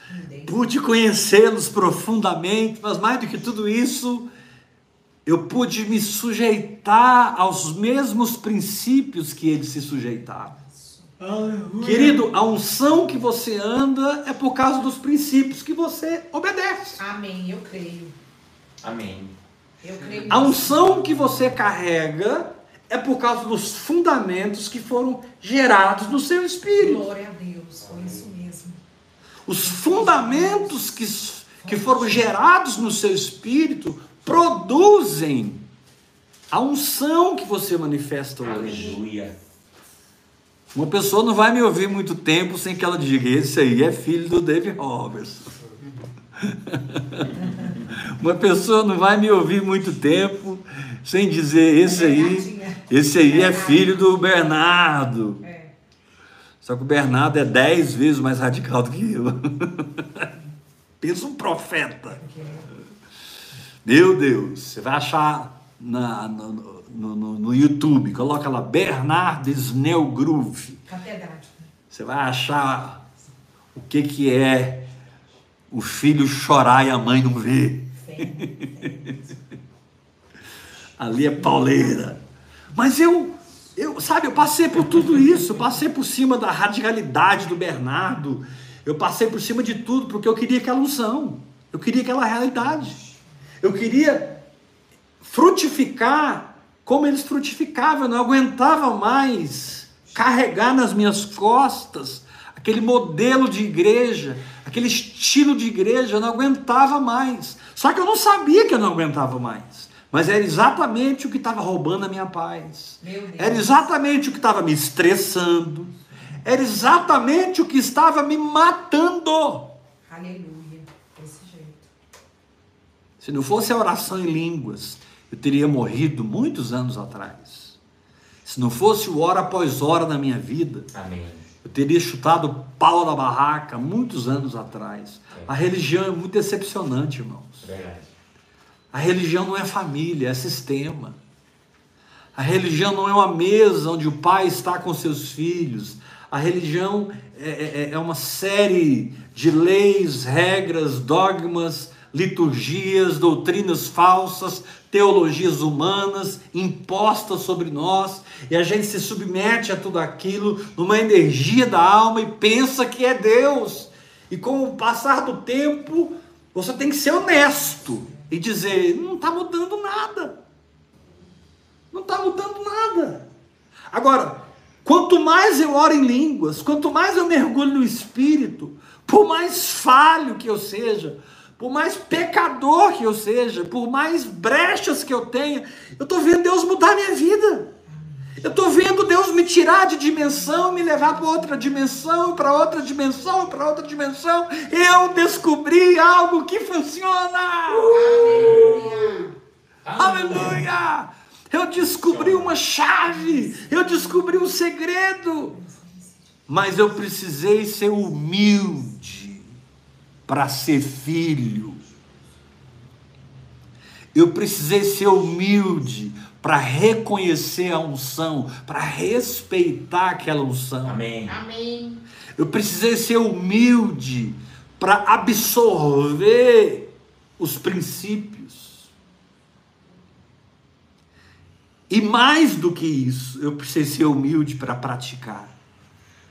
pude conhecê-los profundamente, mas mais do que tudo isso, eu pude me sujeitar aos mesmos princípios que eles se sujeitaram.
Aleluia.
Querido, a unção que você anda é por causa dos princípios que você obedece.
Amém, eu creio.
Amém.
Eu creio.
A unção que você carrega é por causa dos fundamentos que foram gerados no seu espírito.
Glória a Deus, foi isso mesmo.
Os fundamentos que, que foram gerados no seu espírito produzem a unção que você manifesta hoje.
Aleluia.
Uma pessoa não vai me ouvir muito tempo sem que ela diga: esse aí é filho do David Robertson. Uma pessoa não vai me ouvir muito tempo sem dizer: esse aí, esse aí é filho do Bernardo.
É.
Só que o Bernardo é dez vezes mais radical do que eu. Pensa um profeta. Meu Deus, você vai achar na, no, no, no- no YouTube, coloca lá Bernardo Snellgroove.
Catedrático.
Você vai achar o que, que é o filho chorar e a mãe não ver. Ali é pauleira. Mas eu, eu, sabe, eu passei por tudo isso, eu passei por cima da radicalidade do Bernardo, eu passei por cima de tudo porque eu queria aquela unção, eu queria aquela realidade, eu queria frutificar como eles frutificavam, eu não aguentava mais carregar nas minhas costas aquele modelo de igreja, aquele estilo de igreja, eu não aguentava mais. Só que eu não sabia que eu não aguentava mais. Mas era exatamente o que estava roubando a minha paz. Era exatamente o que estava me estressando. Era exatamente o que estava me matando.
Aleluia. Desse jeito.
Se não fosse a oração em línguas, eu teria morrido muitos anos atrás. Se não fosse o hora após hora na minha vida,
Amém.
Eu teria chutado o pau da barraca muitos anos atrás. A religião é muito decepcionante, irmãos. A religião não é família, é sistema. A religião não é uma mesa onde o pai está com seus filhos. A religião é, é- é uma série de leis, regras, dogmas, liturgias, doutrinas falsas, teologias humanas impostas sobre nós, e a gente se submete a tudo aquilo numa energia da alma e pensa que é Deus. E com o passar do tempo, você tem que ser honesto e dizer: não está mudando nada. Não está mudando nada. Agora, quanto mais eu oro em línguas, quanto mais eu mergulho no Espírito, por mais falho que eu seja, por mais pecador que eu seja, por mais brechas que eu tenha, eu estou vendo Deus mudar a minha vida. Eu estou vendo Deus me tirar de dimensão, me levar para outra dimensão, para outra dimensão, para outra dimensão. Eu descobri algo que funciona. Aleluia! Eu descobri uma chave, eu descobri um segredo. Mas eu precisei ser humilde para ser filho. Eu precisei ser humilde para reconhecer a unção, para respeitar aquela unção.
Amém.
Amém.
Eu precisei ser humilde para absorver os princípios. E mais do que isso, eu precisei ser humilde para praticar.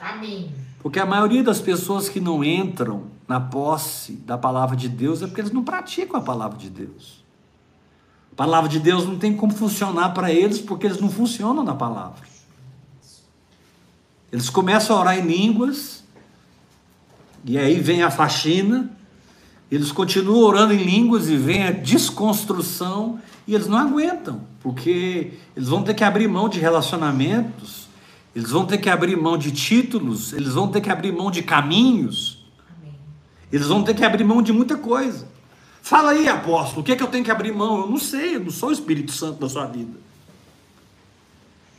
Amém.
Porque a maioria das pessoas que não entram na posse da palavra de Deus é porque eles não praticam a palavra de Deus. A palavra de Deus não tem como funcionar para eles porque eles não funcionam na palavra. Eles começam a orar em línguas, e aí vem a faxina, eles continuam orando em línguas e vem a desconstrução, e eles não aguentam, porque eles vão ter que abrir mão de relacionamentos, eles vão ter que abrir mão de títulos, eles vão ter que abrir mão de caminhos. Eles vão ter que abrir mão de muita coisa. Fala aí, apóstolo, o que é que eu tenho que abrir mão? Eu não sei, eu não sou o Espírito Santo da sua vida.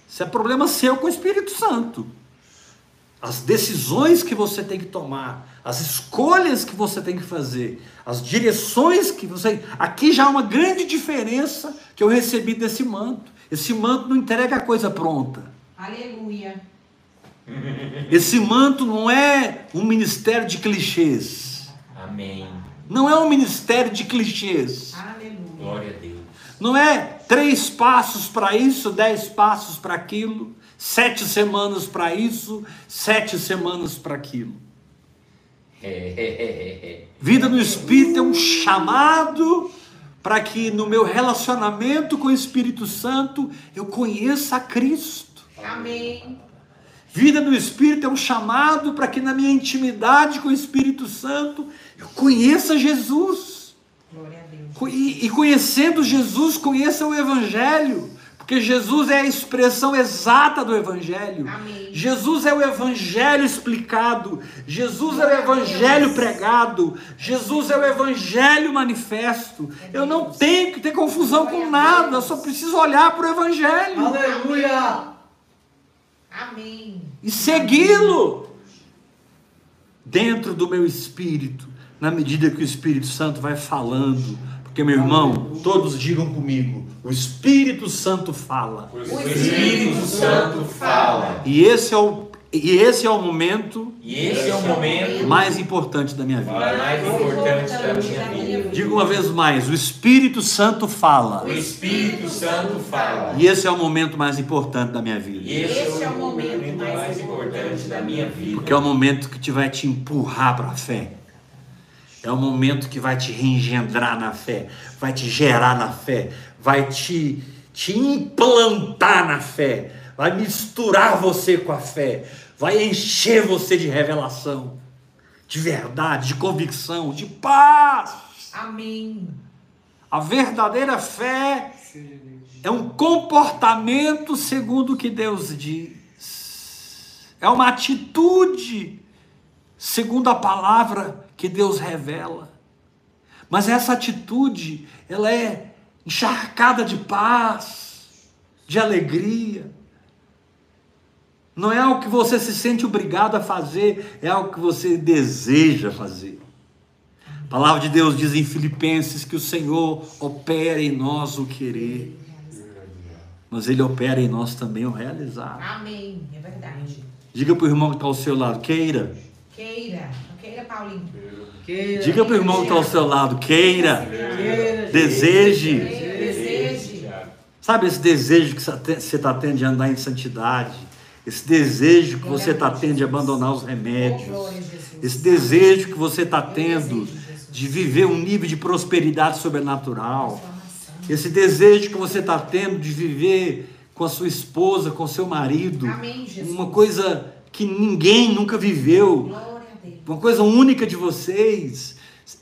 Isso é problema seu com o Espírito Santo. As decisões que você tem que tomar, as escolhas que você tem que fazer, as direções que você. Aqui já há uma grande diferença que eu recebi desse manto. Esse manto não entrega a coisa pronta.
Aleluia.
Esse manto não é um ministério de clichês.
Amém.
Não é um ministério de clichês.
Aleluia.
Glória a Deus.
Não é três passos para isso, dez passos para aquilo, sete semanas para isso, sete semanas para aquilo. Vida no Espírito é um chamado para que no meu relacionamento com o Espírito Santo eu conheça a Cristo.
Amém.
Vida no Espírito é um chamado para que na minha intimidade com o Espírito Santo eu conheça Jesus.
Glória a Deus.
Co- E, e conhecendo Jesus, conheça o Evangelho, porque Jesus é a expressão exata do Evangelho.
Amém.
Jesus é o Evangelho explicado, Jesus é o Evangelho pregado, Jesus é o Evangelho manifesto. Eu não tenho que ter confusão com nada, eu só preciso olhar para o Evangelho
Aleluia!
Amém.
e segui-lo dentro do meu espírito, na medida que o Espírito Santo vai falando. Porque, meu irmão, todos digam comigo: o Espírito Santo fala.
O Espírito Santo fala.
E esse é o, e esse é o momento
E esse é o momento
mais importante da minha vida.
mais importante da minha vida.
Diga uma vez mais: o Espírito Santo fala.
O Espírito Santo fala.
E esse é o momento mais importante da minha
E
vida.
esse é o momento mais importante da minha vida.
Porque é o momento que te vai te empurrar para a fé. É o momento que vai te reengendrar na fé, vai te gerar na fé, vai te, te implantar na fé, vai misturar você com a fé, vai encher você de revelação, de verdade, de convicção, de paz.
Amém.
A verdadeira fé é um comportamento segundo o que Deus diz. É uma atitude segundo a palavra que Deus revela. Mas essa atitude, ela é encharcada de paz, de alegria. Não é algo que você se sente obrigado a fazer, é algo que você deseja fazer. A palavra de Deus diz em Filipenses que o Senhor opera em nós o querer, mas Ele opera em nós também o realizar.
Amém. É verdade.
Diga para o irmão que está ao seu lado, queira,
Queira. Não queira, Paulinho.
Queira.
Diga para o irmão que está ao seu lado, queira,
Queira.
deseje.
Deseje.
Sabe esse desejo que você está tendo de andar em santidade? Esse desejo que você está tendo de abandonar os remédios? Esse desejo que você está tendo de viver um nível de prosperidade sobrenatural? Esse desejo que você está tendo de viver com a sua esposa, com seu marido? Uma coisa que ninguém nunca viveu, uma coisa única de vocês.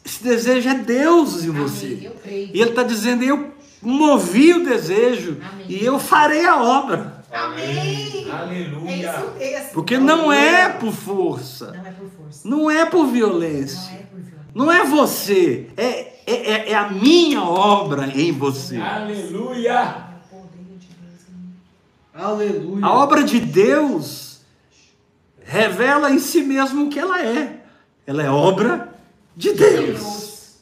Esse desejo é Deus em você. E ele está dizendo: Eu movi o desejo e eu farei a obra.
Amém. É
Aleluia.
isso mesmo.
Porque não é por força,
Não é por força.
não é por
Não
violência,
é por violência.
não é você, é, é, é- é a minha obra em você.
Aleluia.
É.
Aleluia.
A obra de Deus revela em si mesmo o que ela é. Ela é obra de Deus.
Deus.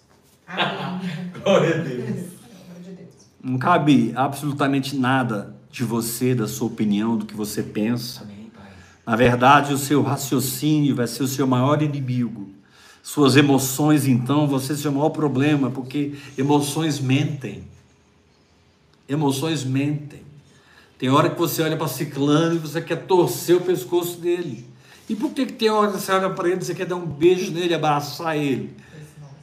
Glória a
de Deus.
Não cabe absolutamente nada de você, da sua opinião, do que você pensa. Na verdade, o seu raciocínio vai ser o seu maior inimigo. Suas emoções, então, vão ser seu maior problema, porque emoções mentem. Emoções mentem. Tem hora que você olha para ciclano e você quer torcer o pescoço dele. E por que, que tem hora que você olha para ele e você quer dar um beijo nele, abraçar ele?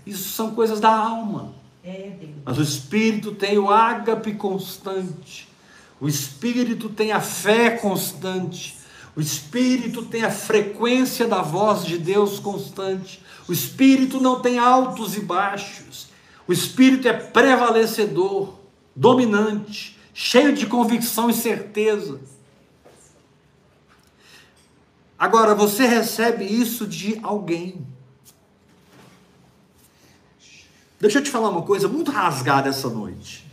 Isso são coisas da alma.
É.
Mas o Espírito tem o ágape constante. O Espírito tem a fé constante. O Espírito tem a frequência da voz de Deus constante. O Espírito não tem altos e baixos. O Espírito é prevalecedor, dominante, cheio de convicção e certeza. Agora, você recebe isso de alguém. Deixa eu te falar uma coisa muito rasgada essa noite.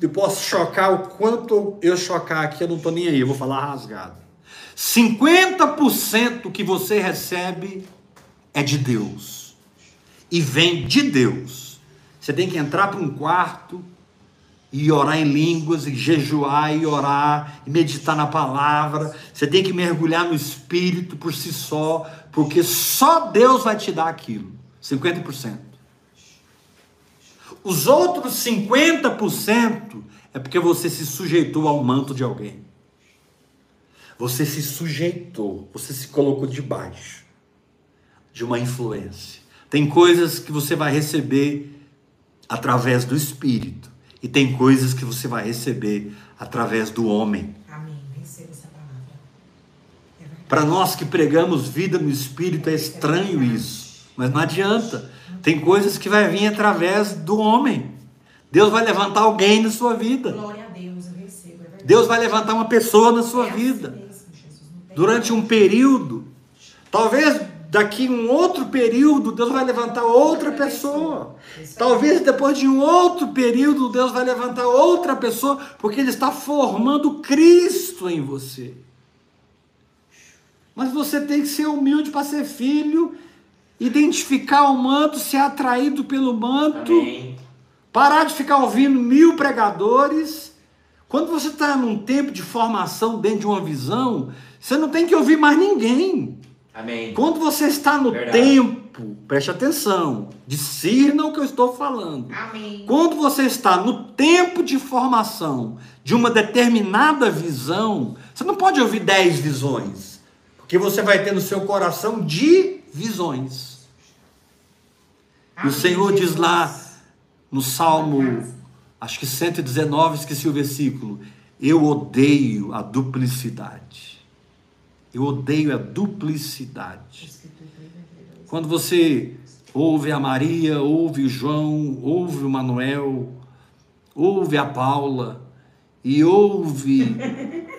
Eu posso chocar o quanto eu chocar aqui, eu não estou nem aí, eu vou falar rasgado. 50% que você recebe é de Deus. E vem de Deus. Você tem que entrar para um quarto e orar em línguas, e jejuar e orar, e meditar na palavra. Você tem que mergulhar no Espírito por si só, porque só Deus vai te dar aquilo. 50%. Os outros 50% é porque você se sujeitou ao manto de alguém. Você se sujeitou, você se colocou debaixo de uma influência. Tem coisas que você vai receber através do Espírito, e tem coisas que você vai receber através do homem.
Amém. Receba essa palavra. É.
Para nós que pregamos vida no Espírito, é estranho isso, mas não adianta. Tem coisas que vai vir através do homem. Deus vai levantar alguém na sua vida.
Glória a Deus. Eu recebo. É.
Deus vai levantar uma pessoa na sua
É assim
vida.
mesmo. Não tem
Durante um período, talvez daqui um outro período, Deus vai levantar outra pessoa. Talvez depois de um outro período, Deus vai levantar outra pessoa, porque Ele está formando Cristo em você. Mas você tem que ser humilde para ser filho, identificar o manto, ser atraído pelo manto.
Amém.
Parar de ficar ouvindo mil pregadores. Quando você está num tempo de formação dentro de uma visão, você não tem que ouvir mais ninguém.
Amém.
Quando você está no
Verdade.
tempo, preste atenção, discirna o que eu estou falando.
Amém.
Quando você está no tempo de formação de uma determinada visão, você não pode ouvir dez visões, porque você vai ter no seu coração divisões. E o Senhor diz lá no Salmo, acho que 119, esqueci o versículo. Eu odeio a duplicidade. Eu odeio a duplicidade. Quando você ouve a Maria, ouve o João, ouve o Manuel, ouve a Paula, e ouve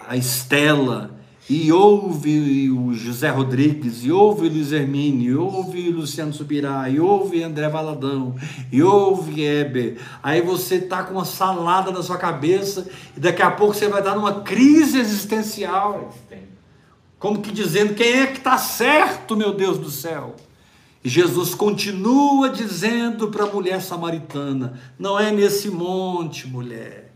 a Estela, e ouve o José Rodrigues, e ouve o Luiz Hermínio, e ouve o Luciano Subirá, e ouve André Valadão, e ouve Heber. Aí você tá com uma salada na sua cabeça, e daqui a pouco você vai dar numa crise existencial. Como que dizendo, quem é que está certo, meu Deus do céu? E Jesus continua dizendo para a mulher samaritana: não é nesse monte, mulher.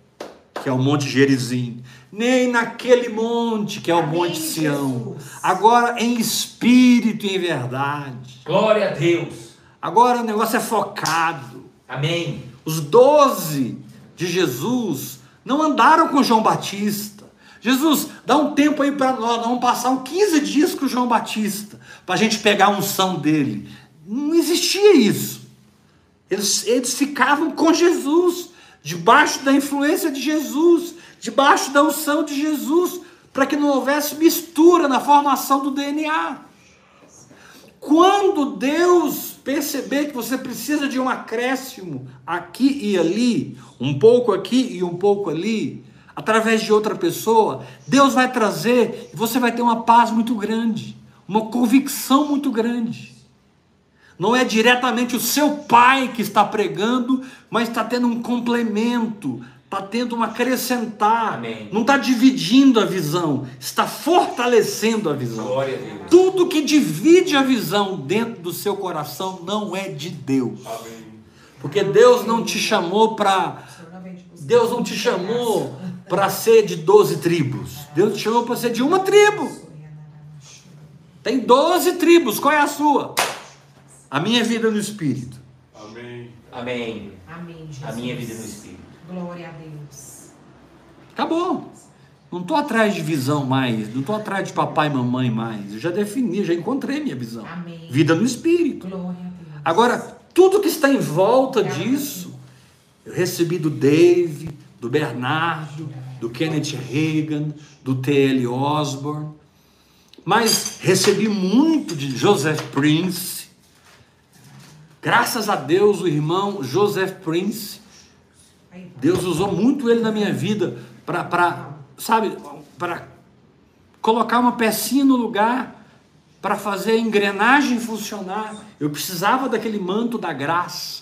que é o Monte Gerizim, nem naquele monte, que é o
Amém,
Monte Sião.
Jesus.
Agora em espírito e em verdade.
Glória a Deus.
Agora o negócio é focado.
Amém.
Os doze de Jesus não andaram com João Batista. Jesus, dá um tempo aí para nós, nós vamos passar uns 15 dias com João Batista, para a gente pegar a unção dele. Não existia isso. Eles, eles ficavam com Jesus, debaixo da influência de Jesus, debaixo da unção de Jesus, para que não houvesse mistura na formação do DNA. Quando Deus perceber que você precisa de um acréscimo aqui e ali, um pouco aqui e um pouco ali, através de outra pessoa, Deus vai trazer e você vai ter uma paz muito grande, uma convicção muito grande. Não é diretamente o seu pai que está pregando, mas está tendo um complemento, está tendo um acrescentar,
Amém.
não está dividindo a visão, está fortalecendo a visão.
Glória a Deus.
Tudo que divide a visão dentro do seu coração não é de Deus.
Amém.
Porque Deus não te chamou para. Deus não te chamou para ser de 12 tribos. Deus te chamou para ser de uma tribo. Tem 12 tribos. Qual é a sua? A minha vida no Espírito.
Amém.
Amém, Jesus.
A minha vida no Espírito.
Glória a Deus.
Acabou. Não estou atrás de visão mais. Não estou atrás de papai e mamãe mais. Eu já defini, já encontrei minha visão.
Amém.
Vida no Espírito.
Glória.
Agora, tudo que está em volta disso, eu recebi do Dave, do Bernardo, do Kenneth Reagan, do T.L. Osborne, mas recebi muito de Joseph Prince. Graças a Deus, o irmão Joseph Prince, Deus usou muito ele na minha vida para, sabe, para colocar uma pecinha no lugar, para fazer a engrenagem funcionar. Eu precisava daquele manto da graça.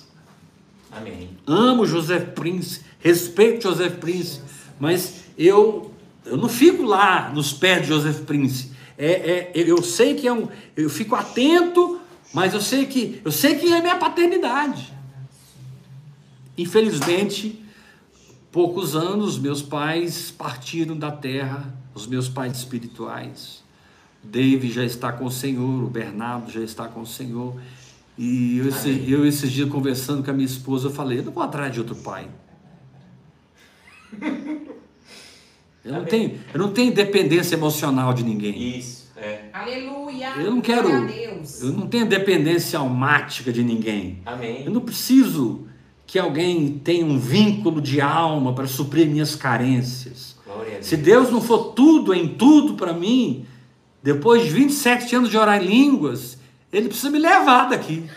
Amém.
Amo Joseph Prince, respeito Joseph Prince, mas eu, eu não fico lá nos pés de Joseph Prince. É, é, eu sei que é um, eu fico atento, mas eu sei que eu sei que é minha paternidade. Infelizmente, poucos anos meus pais partiram da terra, os meus pais espirituais. Dave já está com o Senhor, o Bernardo já está com o Senhor. E eu, esse, eu esses dias conversando com a minha esposa, eu falei, eu não vou atrás de outro pai. Eu não,
Amém.
tenho, eu não tenho dependência emocional de ninguém.
Isso. É.
Aleluia.
Eu não quero. Eu não tenho dependência almática de ninguém.
Amém.
Eu não preciso que alguém tenha um vínculo de alma para suprir minhas carências.
Deus.
Se Deus não for tudo em tudo para mim, depois de 27 anos de orar em línguas, Ele precisa me levar daqui.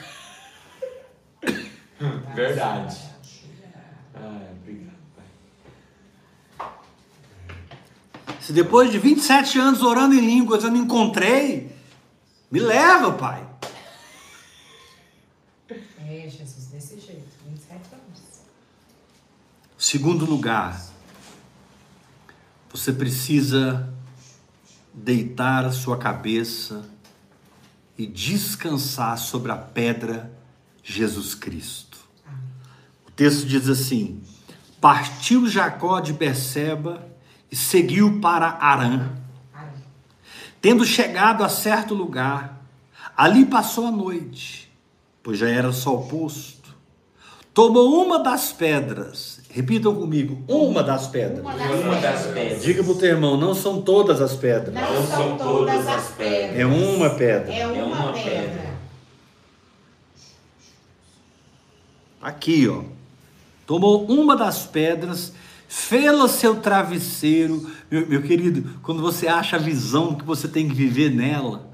Verdade. Obrigado, Pai.
Se depois de 27 anos orando em línguas eu não encontrei, me leva, Pai.
É, Jesus, desse jeito. 27 anos.
Segundo lugar, você precisa deitar a sua cabeça e descansar sobre a pedra Jesus Cristo. O texto diz assim: Partiu Jacó de Beceba e seguiu para. Arã. Tendo chegado a certo lugar, ali passou a noite, pois já era sol posto. Tomou uma das pedras, repitam comigo, uma das pedras.
Uma
Uma das pedras.
Diga para o teu irmão, não são todas as pedras,
Não são todas as pedras.
é uma pedra.
É uma,
uma
pedra.
pedra.
Aqui, ó. Tomou uma das pedras, fê-la seu travesseiro. Meu, meu querido, quando você acha a visão que você tem que viver nela,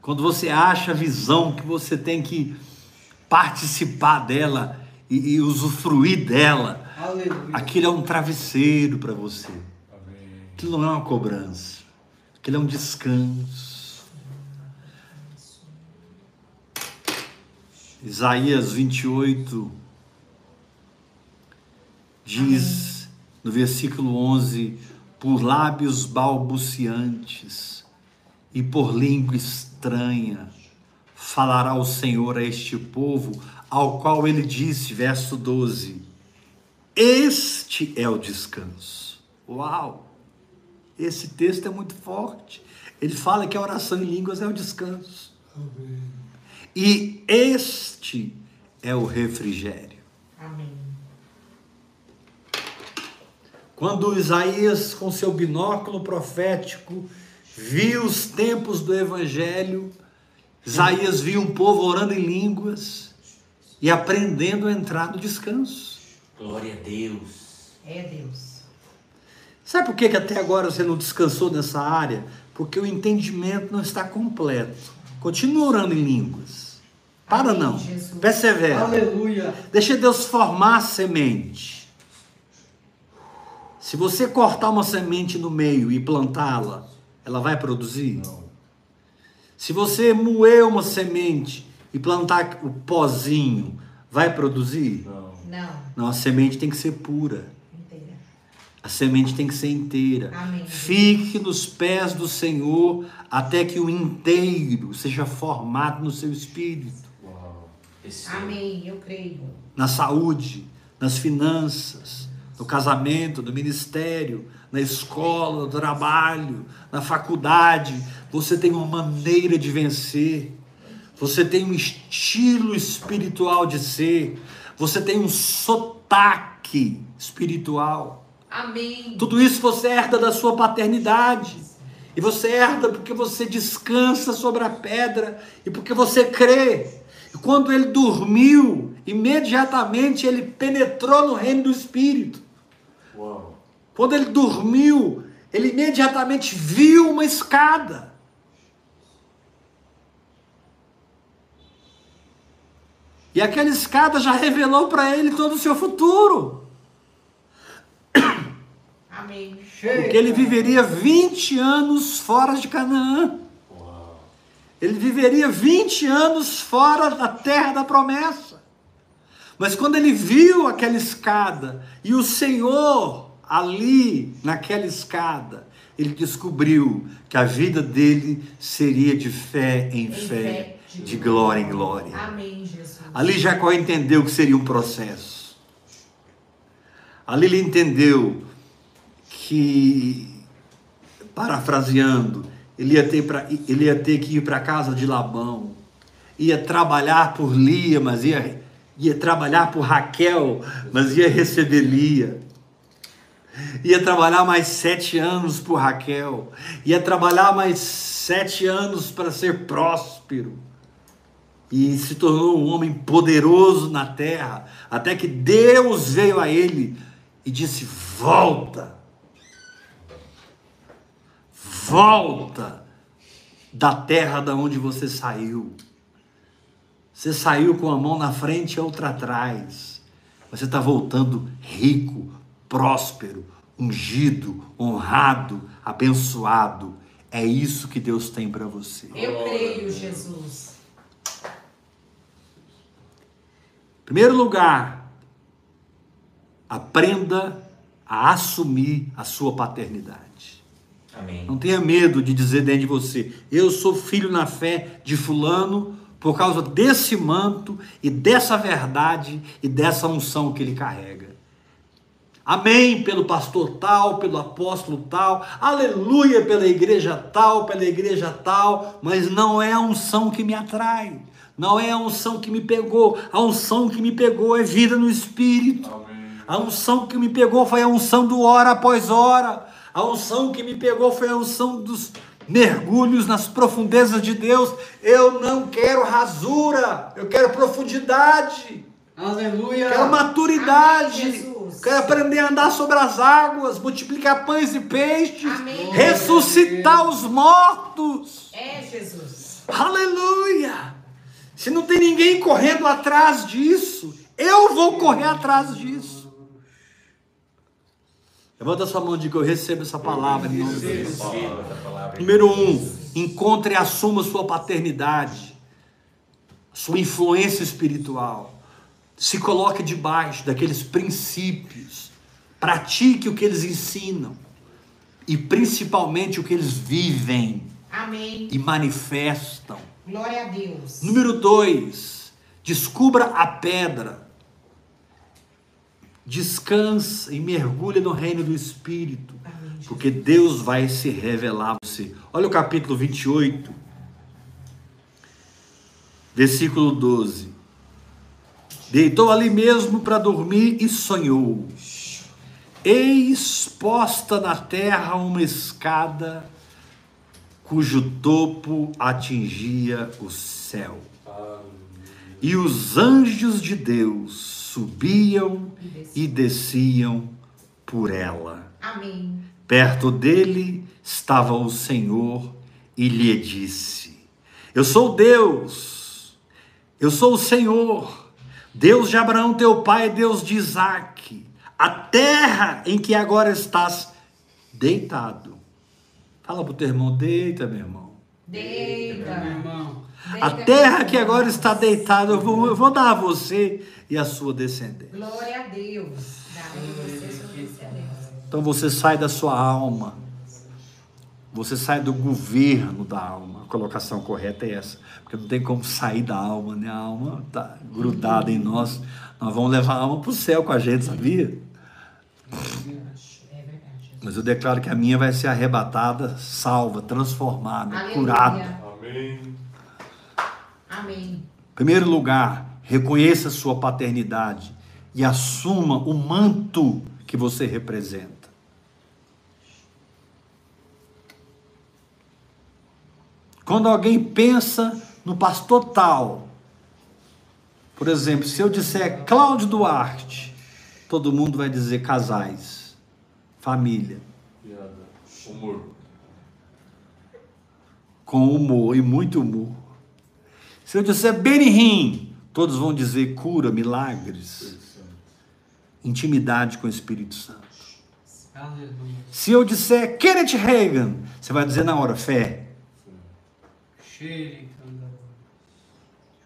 quando você acha a visão que você tem que participar dela e, e usufruir dela,
Aleluia.
aquilo é um travesseiro para você. Aquilo não é uma cobrança, aquilo é um descanso. Isaías 28 diz no versículo 11: Por lábios balbuciantes e por língua estranha falará o Senhor a este povo, ao qual ele disse, verso 12: Este é o descanso. Uau! Esse texto é muito forte. Ele fala que a oração em línguas é o descanso.
Amém.
E este é o refrigério.
Amém.
Quando Isaías, com seu binóculo profético, viu os tempos do evangelho, Isaías viu um povo orando em línguas e aprendendo a entrar no descanso.
Glória a Deus.
É Deus.
Sabe por que, que até agora você não descansou nessa área? Porque o entendimento não está completo. Continua orando em línguas. Para
Amém,
não.
Jesus.
Persevera.
Aleluia.
Deixa Deus formar a semente. Se você cortar uma semente no meio e plantá-la, ela vai produzir?
Não.
Se você moer uma semente e plantar o pozinho, vai produzir?
Não.
Não.
Não, a semente tem que ser pura.
Inteira.
A semente tem que ser inteira.
Amém.
Fique nos pés do Senhor até que o inteiro seja formado no seu espírito,
Uau. Esse
Amém. Eu creio.
na saúde, nas finanças, no casamento, no ministério, na escola, no trabalho, na faculdade. Você tem uma maneira de vencer. Você tem um estilo espiritual de ser. Você tem um sotaque espiritual.
Amém.
Tudo isso você herda da sua paternidade. E você herda porque você descansa sobre a pedra e porque você crê. E quando ele dormiu, imediatamente ele penetrou no reino do Espírito.
Uau.
Quando ele dormiu, ele imediatamente viu uma escada. E aquela escada já revelou para ele todo o seu futuro.
Amém.
Porque ele viveria 20 anos fora de Canaã. Ele viveria 20 anos fora da terra da promessa. Mas quando ele viu aquela escada e o Senhor ali naquela escada, ele descobriu que a vida dele seria de fé em,
Em
fé, de glória em glória.
Amém, Jesus.
Ali Jacó entendeu que seria um processo. Ali ele entendeu que, parafraseando, ele ia ter, pra, ele ia ter que ir para a casa de Labão, ia trabalhar por Lia, mas ia, ia trabalhar por Raquel, mas ia receber Lia. Ia trabalhar mais sete anos por Raquel, ia trabalhar mais sete anos para ser próspero e se tornou um homem poderoso na terra, até que Deus veio a ele e disse: Volta, volta da terra da onde você saiu. Você saiu com a mão na frente e a outra atrás. Você está voltando rico, próspero, ungido, honrado, abençoado. É isso que Deus tem para você.
Eu creio, Jesus.
Primeiro lugar, aprenda a assumir a sua paternidade.
Amém.
Não tenha medo de dizer dentro de você: eu sou filho na fé de Fulano por causa desse manto e dessa verdade e dessa unção que ele carrega. Amém pelo pastor tal, pelo apóstolo tal, aleluia pela igreja tal, pela igreja tal, mas não é a unção que me atrai, não é a unção que me pegou, a unção que me pegou é vida no espírito. A unção que me pegou foi a unção do hora após hora. A unção que me pegou foi a unção dos mergulhos nas profundezas de Deus. Eu não quero rasura, eu quero profundidade.
Aleluia.
Quero maturidade.
Amém.
Quero aprender a andar sobre as águas, multiplicar pães e peixes,
Amém.
ressuscitar os mortos.
É, Jesus.
Aleluia! Se não tem ninguém correndo atrás disso, eu vou correr atrás disso. Levanta sua mão e diga: Eu recebo essa palavra em nome de
palavra.
Número um, encontre e assuma sua paternidade, sua influência espiritual. Se coloque debaixo daqueles princípios. Pratique o que eles ensinam. E principalmente o que eles vivem
Amém.
e manifestam.
Glória a Deus.
Número dois, descubra a pedra. descansa e mergulha no reino do Espírito,
Amém,
porque Deus vai se revelar a você. Olha o capítulo 28, versículo 12. Deitou ali mesmo para dormir e sonhou. Eis posta na terra uma escada cujo topo atingia o céu. E os anjos de Deus subiam e desciam por ela.
Amém.
Perto dele estava o Senhor e lhe disse: Eu sou Deus, eu sou o Senhor, Deus de Abraão, teu pai, Deus de Isaac. A terra em que agora estás deitado. Fala para o teu irmão: deita, meu irmão.
Deita.
Meu irmão.
A
Deita,
terra que agora está deitada, eu vou, eu vou dar a você e a sua descendência.
Glória a Deus. A.
Então você sai da sua alma, você sai do governo da alma. A colocação correta é essa, porque não tem como sair da alma, né? A alma está grudada em nós. Nós vamos levar a alma para o céu com a gente, sabia? Mas eu declaro que a minha vai ser arrebatada, salva, transformada,
Aleluia.
curada.
Amém.
Amém.
Em primeiro lugar, reconheça sua paternidade e assuma o manto que você representa. Quando alguém pensa no pastor tal, por exemplo, se eu disser Cláudio Duarte, todo mundo vai dizer casais, família.
Humor.
com humor e muito humor. Se eu disser Benihim, todos vão dizer cura, milagres, intimidade com o Espírito Santo. Se eu disser Kenneth Reagan, você vai dizer na hora fé.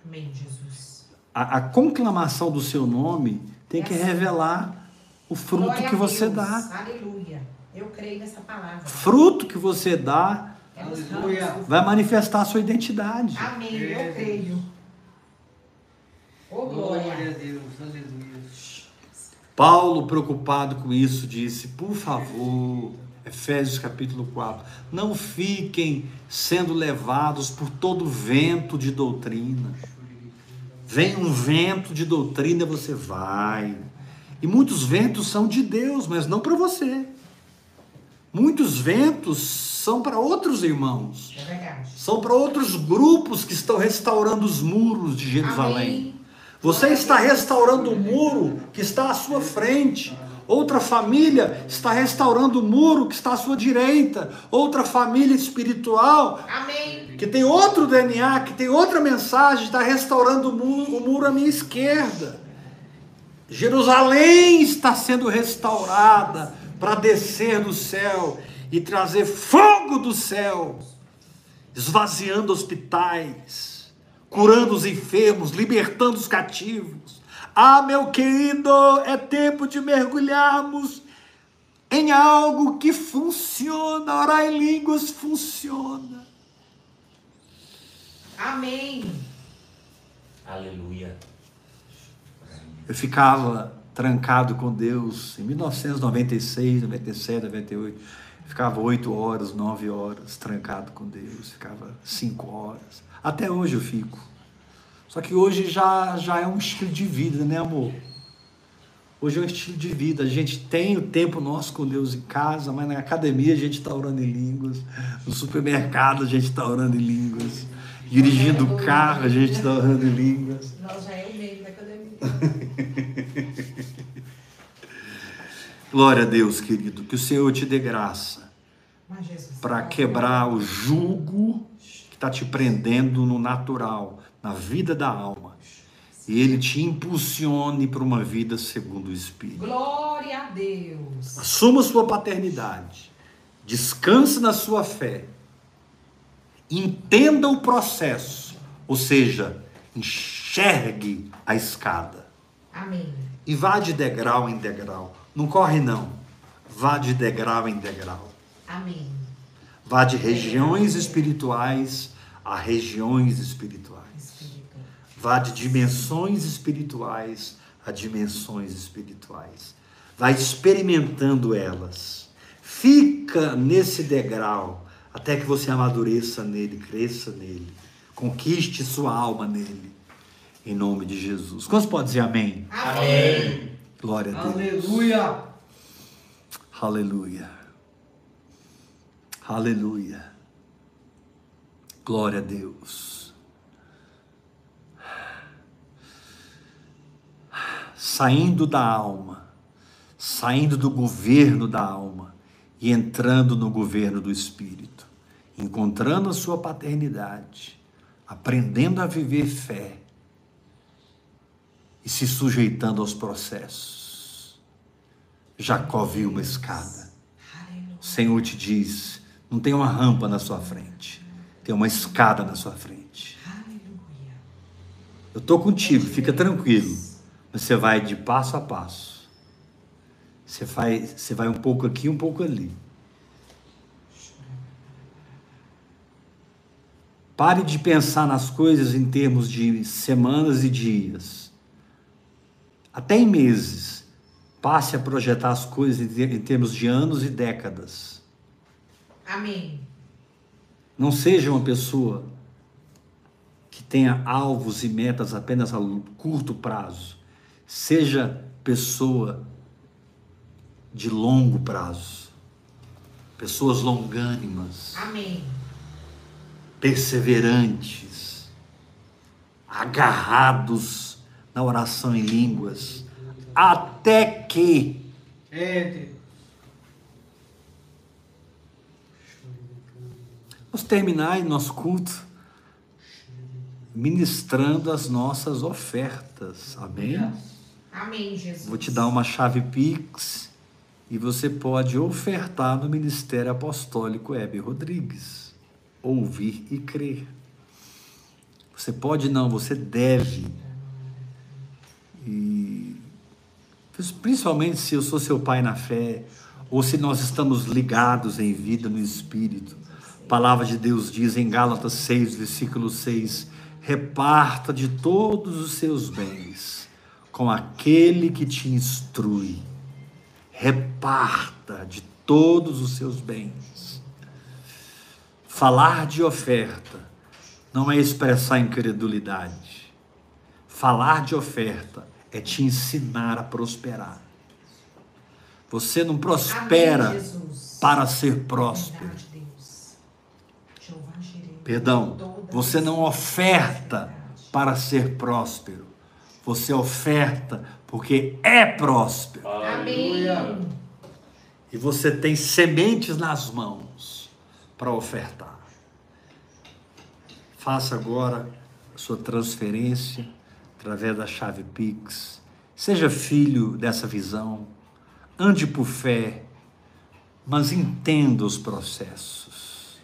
Amém, Jesus.
A, a conclamação do seu nome tem que revelar o fruto
Glória
que você dá.
Aleluia. Eu creio nessa palavra.
Fruto que você dá
Aleluia.
vai manifestar a sua identidade.
Amém. Eu creio. Oh,
Glória
glória.
a Deus. Aleluia.
Paulo, preocupado com isso, disse: Por favor, Efésios capítulo 4, não fiquem sendo levados por todo vento de doutrina. Vem um vento de doutrina, você vai. E muitos ventos são de Deus, mas não para você. Muitos ventos são para outros irmãos,
É verdade.
são para outros grupos que estão restaurando os muros de Jerusalém.
Amém.
Você está restaurando o muro que está à sua frente. Outra família está restaurando o muro que está à sua direita. Outra família espiritual
Amém.
que tem outro DNA, que tem outra mensagem, está restaurando o muro, o muro à minha esquerda. Jerusalém está sendo restaurada para descer do céu e trazer fogo do céu, esvaziando hospitais, curando os enfermos, libertando os cativos. Ah, meu querido, é tempo de mergulharmos em algo que funciona. Orar em línguas funciona.
Amém.
Aleluia.
Eu ficava trancado com Deus em 1996, 97, 98. Ficava oito horas, nove horas trancado com Deus. Ficava cinco horas. Até hoje eu fico. Só que hoje já, já é um estilo de vida, né, amor? Hoje é um estilo de vida. A gente tem o tempo nosso com Deus em casa, mas na academia a gente está orando em línguas. No supermercado a gente está orando em línguas. Dirigindo o carro a gente está orando em línguas.
Nós já é o meio da academia.
Glória a Deus, querido. Que o Senhor te dê graça para quebrar o jugo que está te prendendo no natural, na vida da alma. E Ele te impulsione para uma vida segundo o Espírito.
Glória a Deus.
Assuma sua paternidade. Descanse na sua fé. Entenda o processo. Ou seja, enxergue a escada.
Amém.
E vá de degrau em degrau. Não corre, não. Vá de degrau em degrau.
Amém.
Vá de regiões espirituais a regiões espirituais. Vá de dimensões espirituais a dimensões espirituais. Vai experimentando elas. Fica nesse degrau até que você amadureça nele, cresça nele, conquiste sua alma nele. Em nome de Jesus. Quantos podem dizer amém?
Amém.
Glória a Deus.
Aleluia.
Aleluia. Aleluia. Glória a Deus. Saindo da alma, saindo do governo da alma e entrando no governo do espírito, encontrando a sua paternidade, aprendendo a viver fé e se sujeitando aos processos. Jacó viu uma escada. O Senhor te diz: não tem uma rampa na sua frente, tem uma escada na sua frente. Eu estou contigo, fica tranquilo. Você vai de passo a passo. Você vai, você vai um pouco aqui, um pouco ali. Pare de pensar nas coisas em termos de semanas e dias, até em meses. Passe a projetar as coisas em termos de anos e décadas.
Amém.
Não seja uma pessoa que tenha alvos e metas apenas a curto prazo. Seja pessoa de longo prazo. Pessoas longânimas.
Amém.
Perseverantes. Agarrados na oração em línguas. Até que
Entre.
Vamos terminar em nosso culto ministrando as nossas ofertas. Amém?
Amém, Jesus.
Vou te dar uma chave Pix e você pode ofertar no Ministério Apostólico Heber Rodrigues. Ouvir e crer. Você pode não, você deve. E principalmente se eu sou seu pai na fé, ou se nós estamos ligados em vida no Espírito. A palavra de Deus diz em Gálatas 6, versículo 6: reparta de todos os seus bens com aquele que te instrui. Reparta de todos os seus bens. Falar de oferta não é expressar incredulidade. Falar de oferta é te ensinar a prosperar. Você não prospera
Amém,
para ser próspero. Perdão, você não oferta para ser próspero. Você oferta porque é próspero.
Amém.
E você tem sementes nas mãos para ofertar. Faça agora a sua transferência através da chave Pix. Seja filho dessa visão. Ande por fé, mas entenda os processos.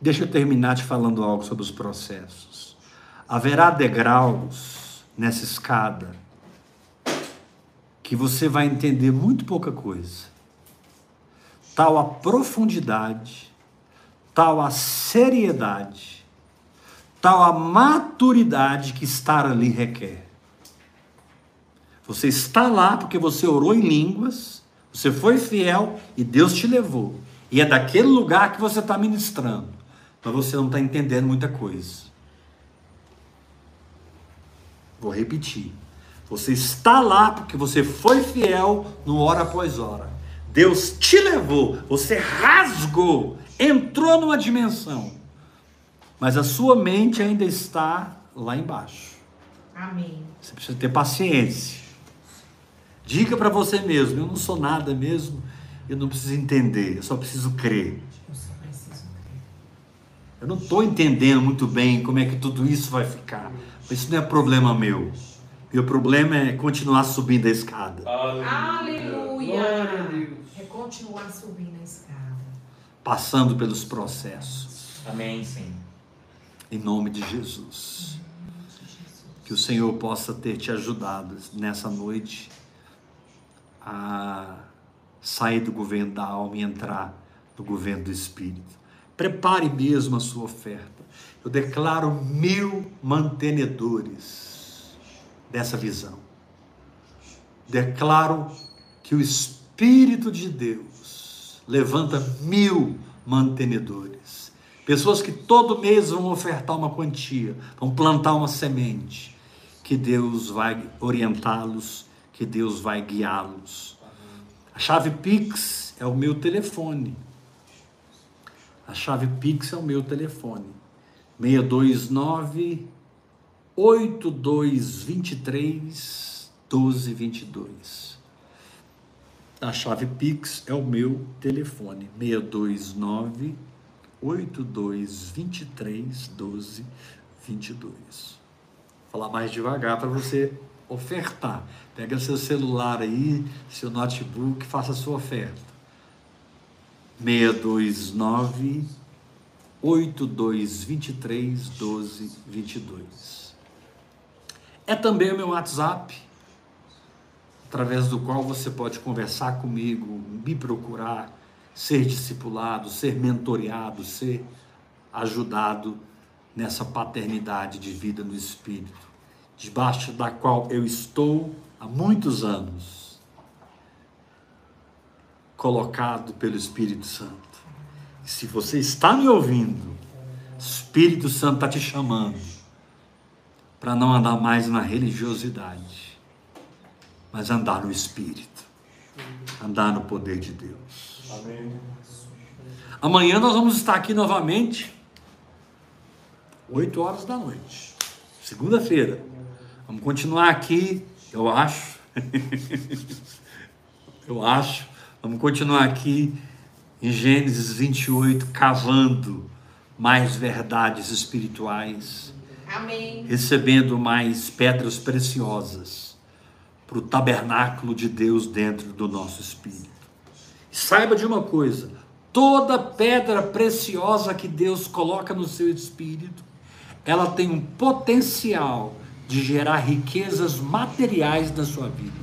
Deixa eu terminar te falando algo sobre os processos. Haverá degraus nessa escada que você vai entender muito pouca coisa. Tal a profundidade, tal a seriedade, tal a maturidade que estar ali requer. Você está lá porque você orou em línguas, você foi fiel e Deus te levou. E é daquele lugar que você está ministrando, mas você não está entendendo muita coisa. Vou repetir. Você está lá porque você foi fiel no hora após hora. Deus te levou, você rasgou, entrou numa dimensão. Mas a sua mente ainda está lá embaixo.
Amém.
Você precisa ter paciência. Diga para você mesmo: eu não sou nada mesmo, eu não preciso entender, eu só preciso crer.
Eu só preciso crer.
Eu não estou entendendo muito bem como é que tudo isso vai ficar. Mas isso não é problema meu. Meu problema é continuar subindo a escada,
Aleluia.
Glória a Deus.
É continuar subindo a escada.
passando pelos processos.
Amém, sim.
Em nome de Jesus. Que o Senhor possa ter te ajudado nessa noite a sair do governo da alma e entrar no governo do Espírito. Prepare mesmo a sua oferta. Eu declaro mil mantenedores dessa visão. Declaro que o Espírito de Deus levanta mil mantenedores. Pessoas que todo mês vão ofertar uma quantia, vão plantar uma semente. Que Deus vai orientá-los, que Deus vai guiá-los. A chave Pix é o meu telefone. A chave Pix é o meu telefone. 629 8223 1222. A chave Pix é o meu telefone. 629 8223 1222. Vou falar mais devagar para você ofertar. Pega seu celular aí, seu notebook, faça a sua oferta. 629 8223 1222. É também o meu WhatsApp, através do qual você pode conversar comigo, me procurar, ser discipulado, ser mentoreado, ser ajudado nessa paternidade de vida no Espírito, debaixo da qual eu estou há muitos anos, colocado pelo Espírito Santo. Se você está me ouvindo, Espírito Santo está te chamando para não andar mais na religiosidade, mas andar no Espírito, andar no poder de Deus. Amém. Amanhã nós vamos estar aqui novamente, 8 horas da noite, segunda-feira. Vamos continuar aqui, eu acho. eu acho. Vamos continuar aqui em Gênesis 28, cavando mais verdades espirituais,
Amém.
recebendo mais pedras preciosas para o tabernáculo de Deus dentro do nosso espírito. Saiba de uma coisa: toda pedra preciosa que Deus coloca no seu espírito, ela tem um potencial de gerar riquezas materiais na sua vida.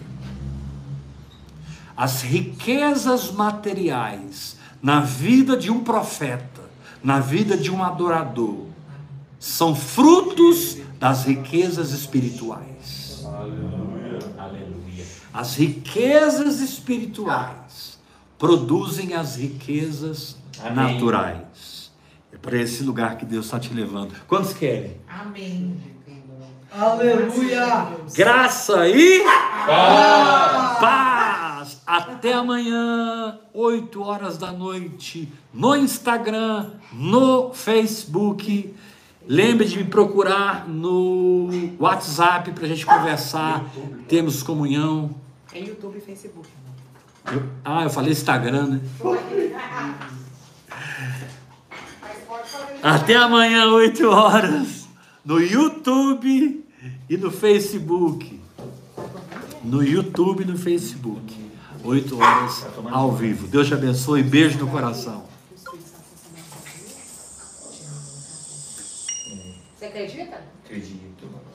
As riquezas materiais na vida de um profeta, na vida de um adorador, são frutos das riquezas espirituais.
Aleluia. Aleluia.
As riquezas espirituais produzem as riquezas
Amém.
naturais. É para esse lugar que Deus está te levando. Quantos querem?
Amém.
Aleluia.
Graça e
Paz.
paz. Até amanhã, 8 horas da noite, no Instagram, no Facebook. Lembre de me procurar no WhatsApp para a gente conversar. Temos comunhão.
É YouTube e Facebook.
Eu- ah, eu falei Instagram, né? Até amanhã, 8 horas, no YouTube e no Facebook. No YouTube e no Facebook. 8 horas ao vivo. Deus te abençoe. Beijo no coração.
Você acredita?
Acredito.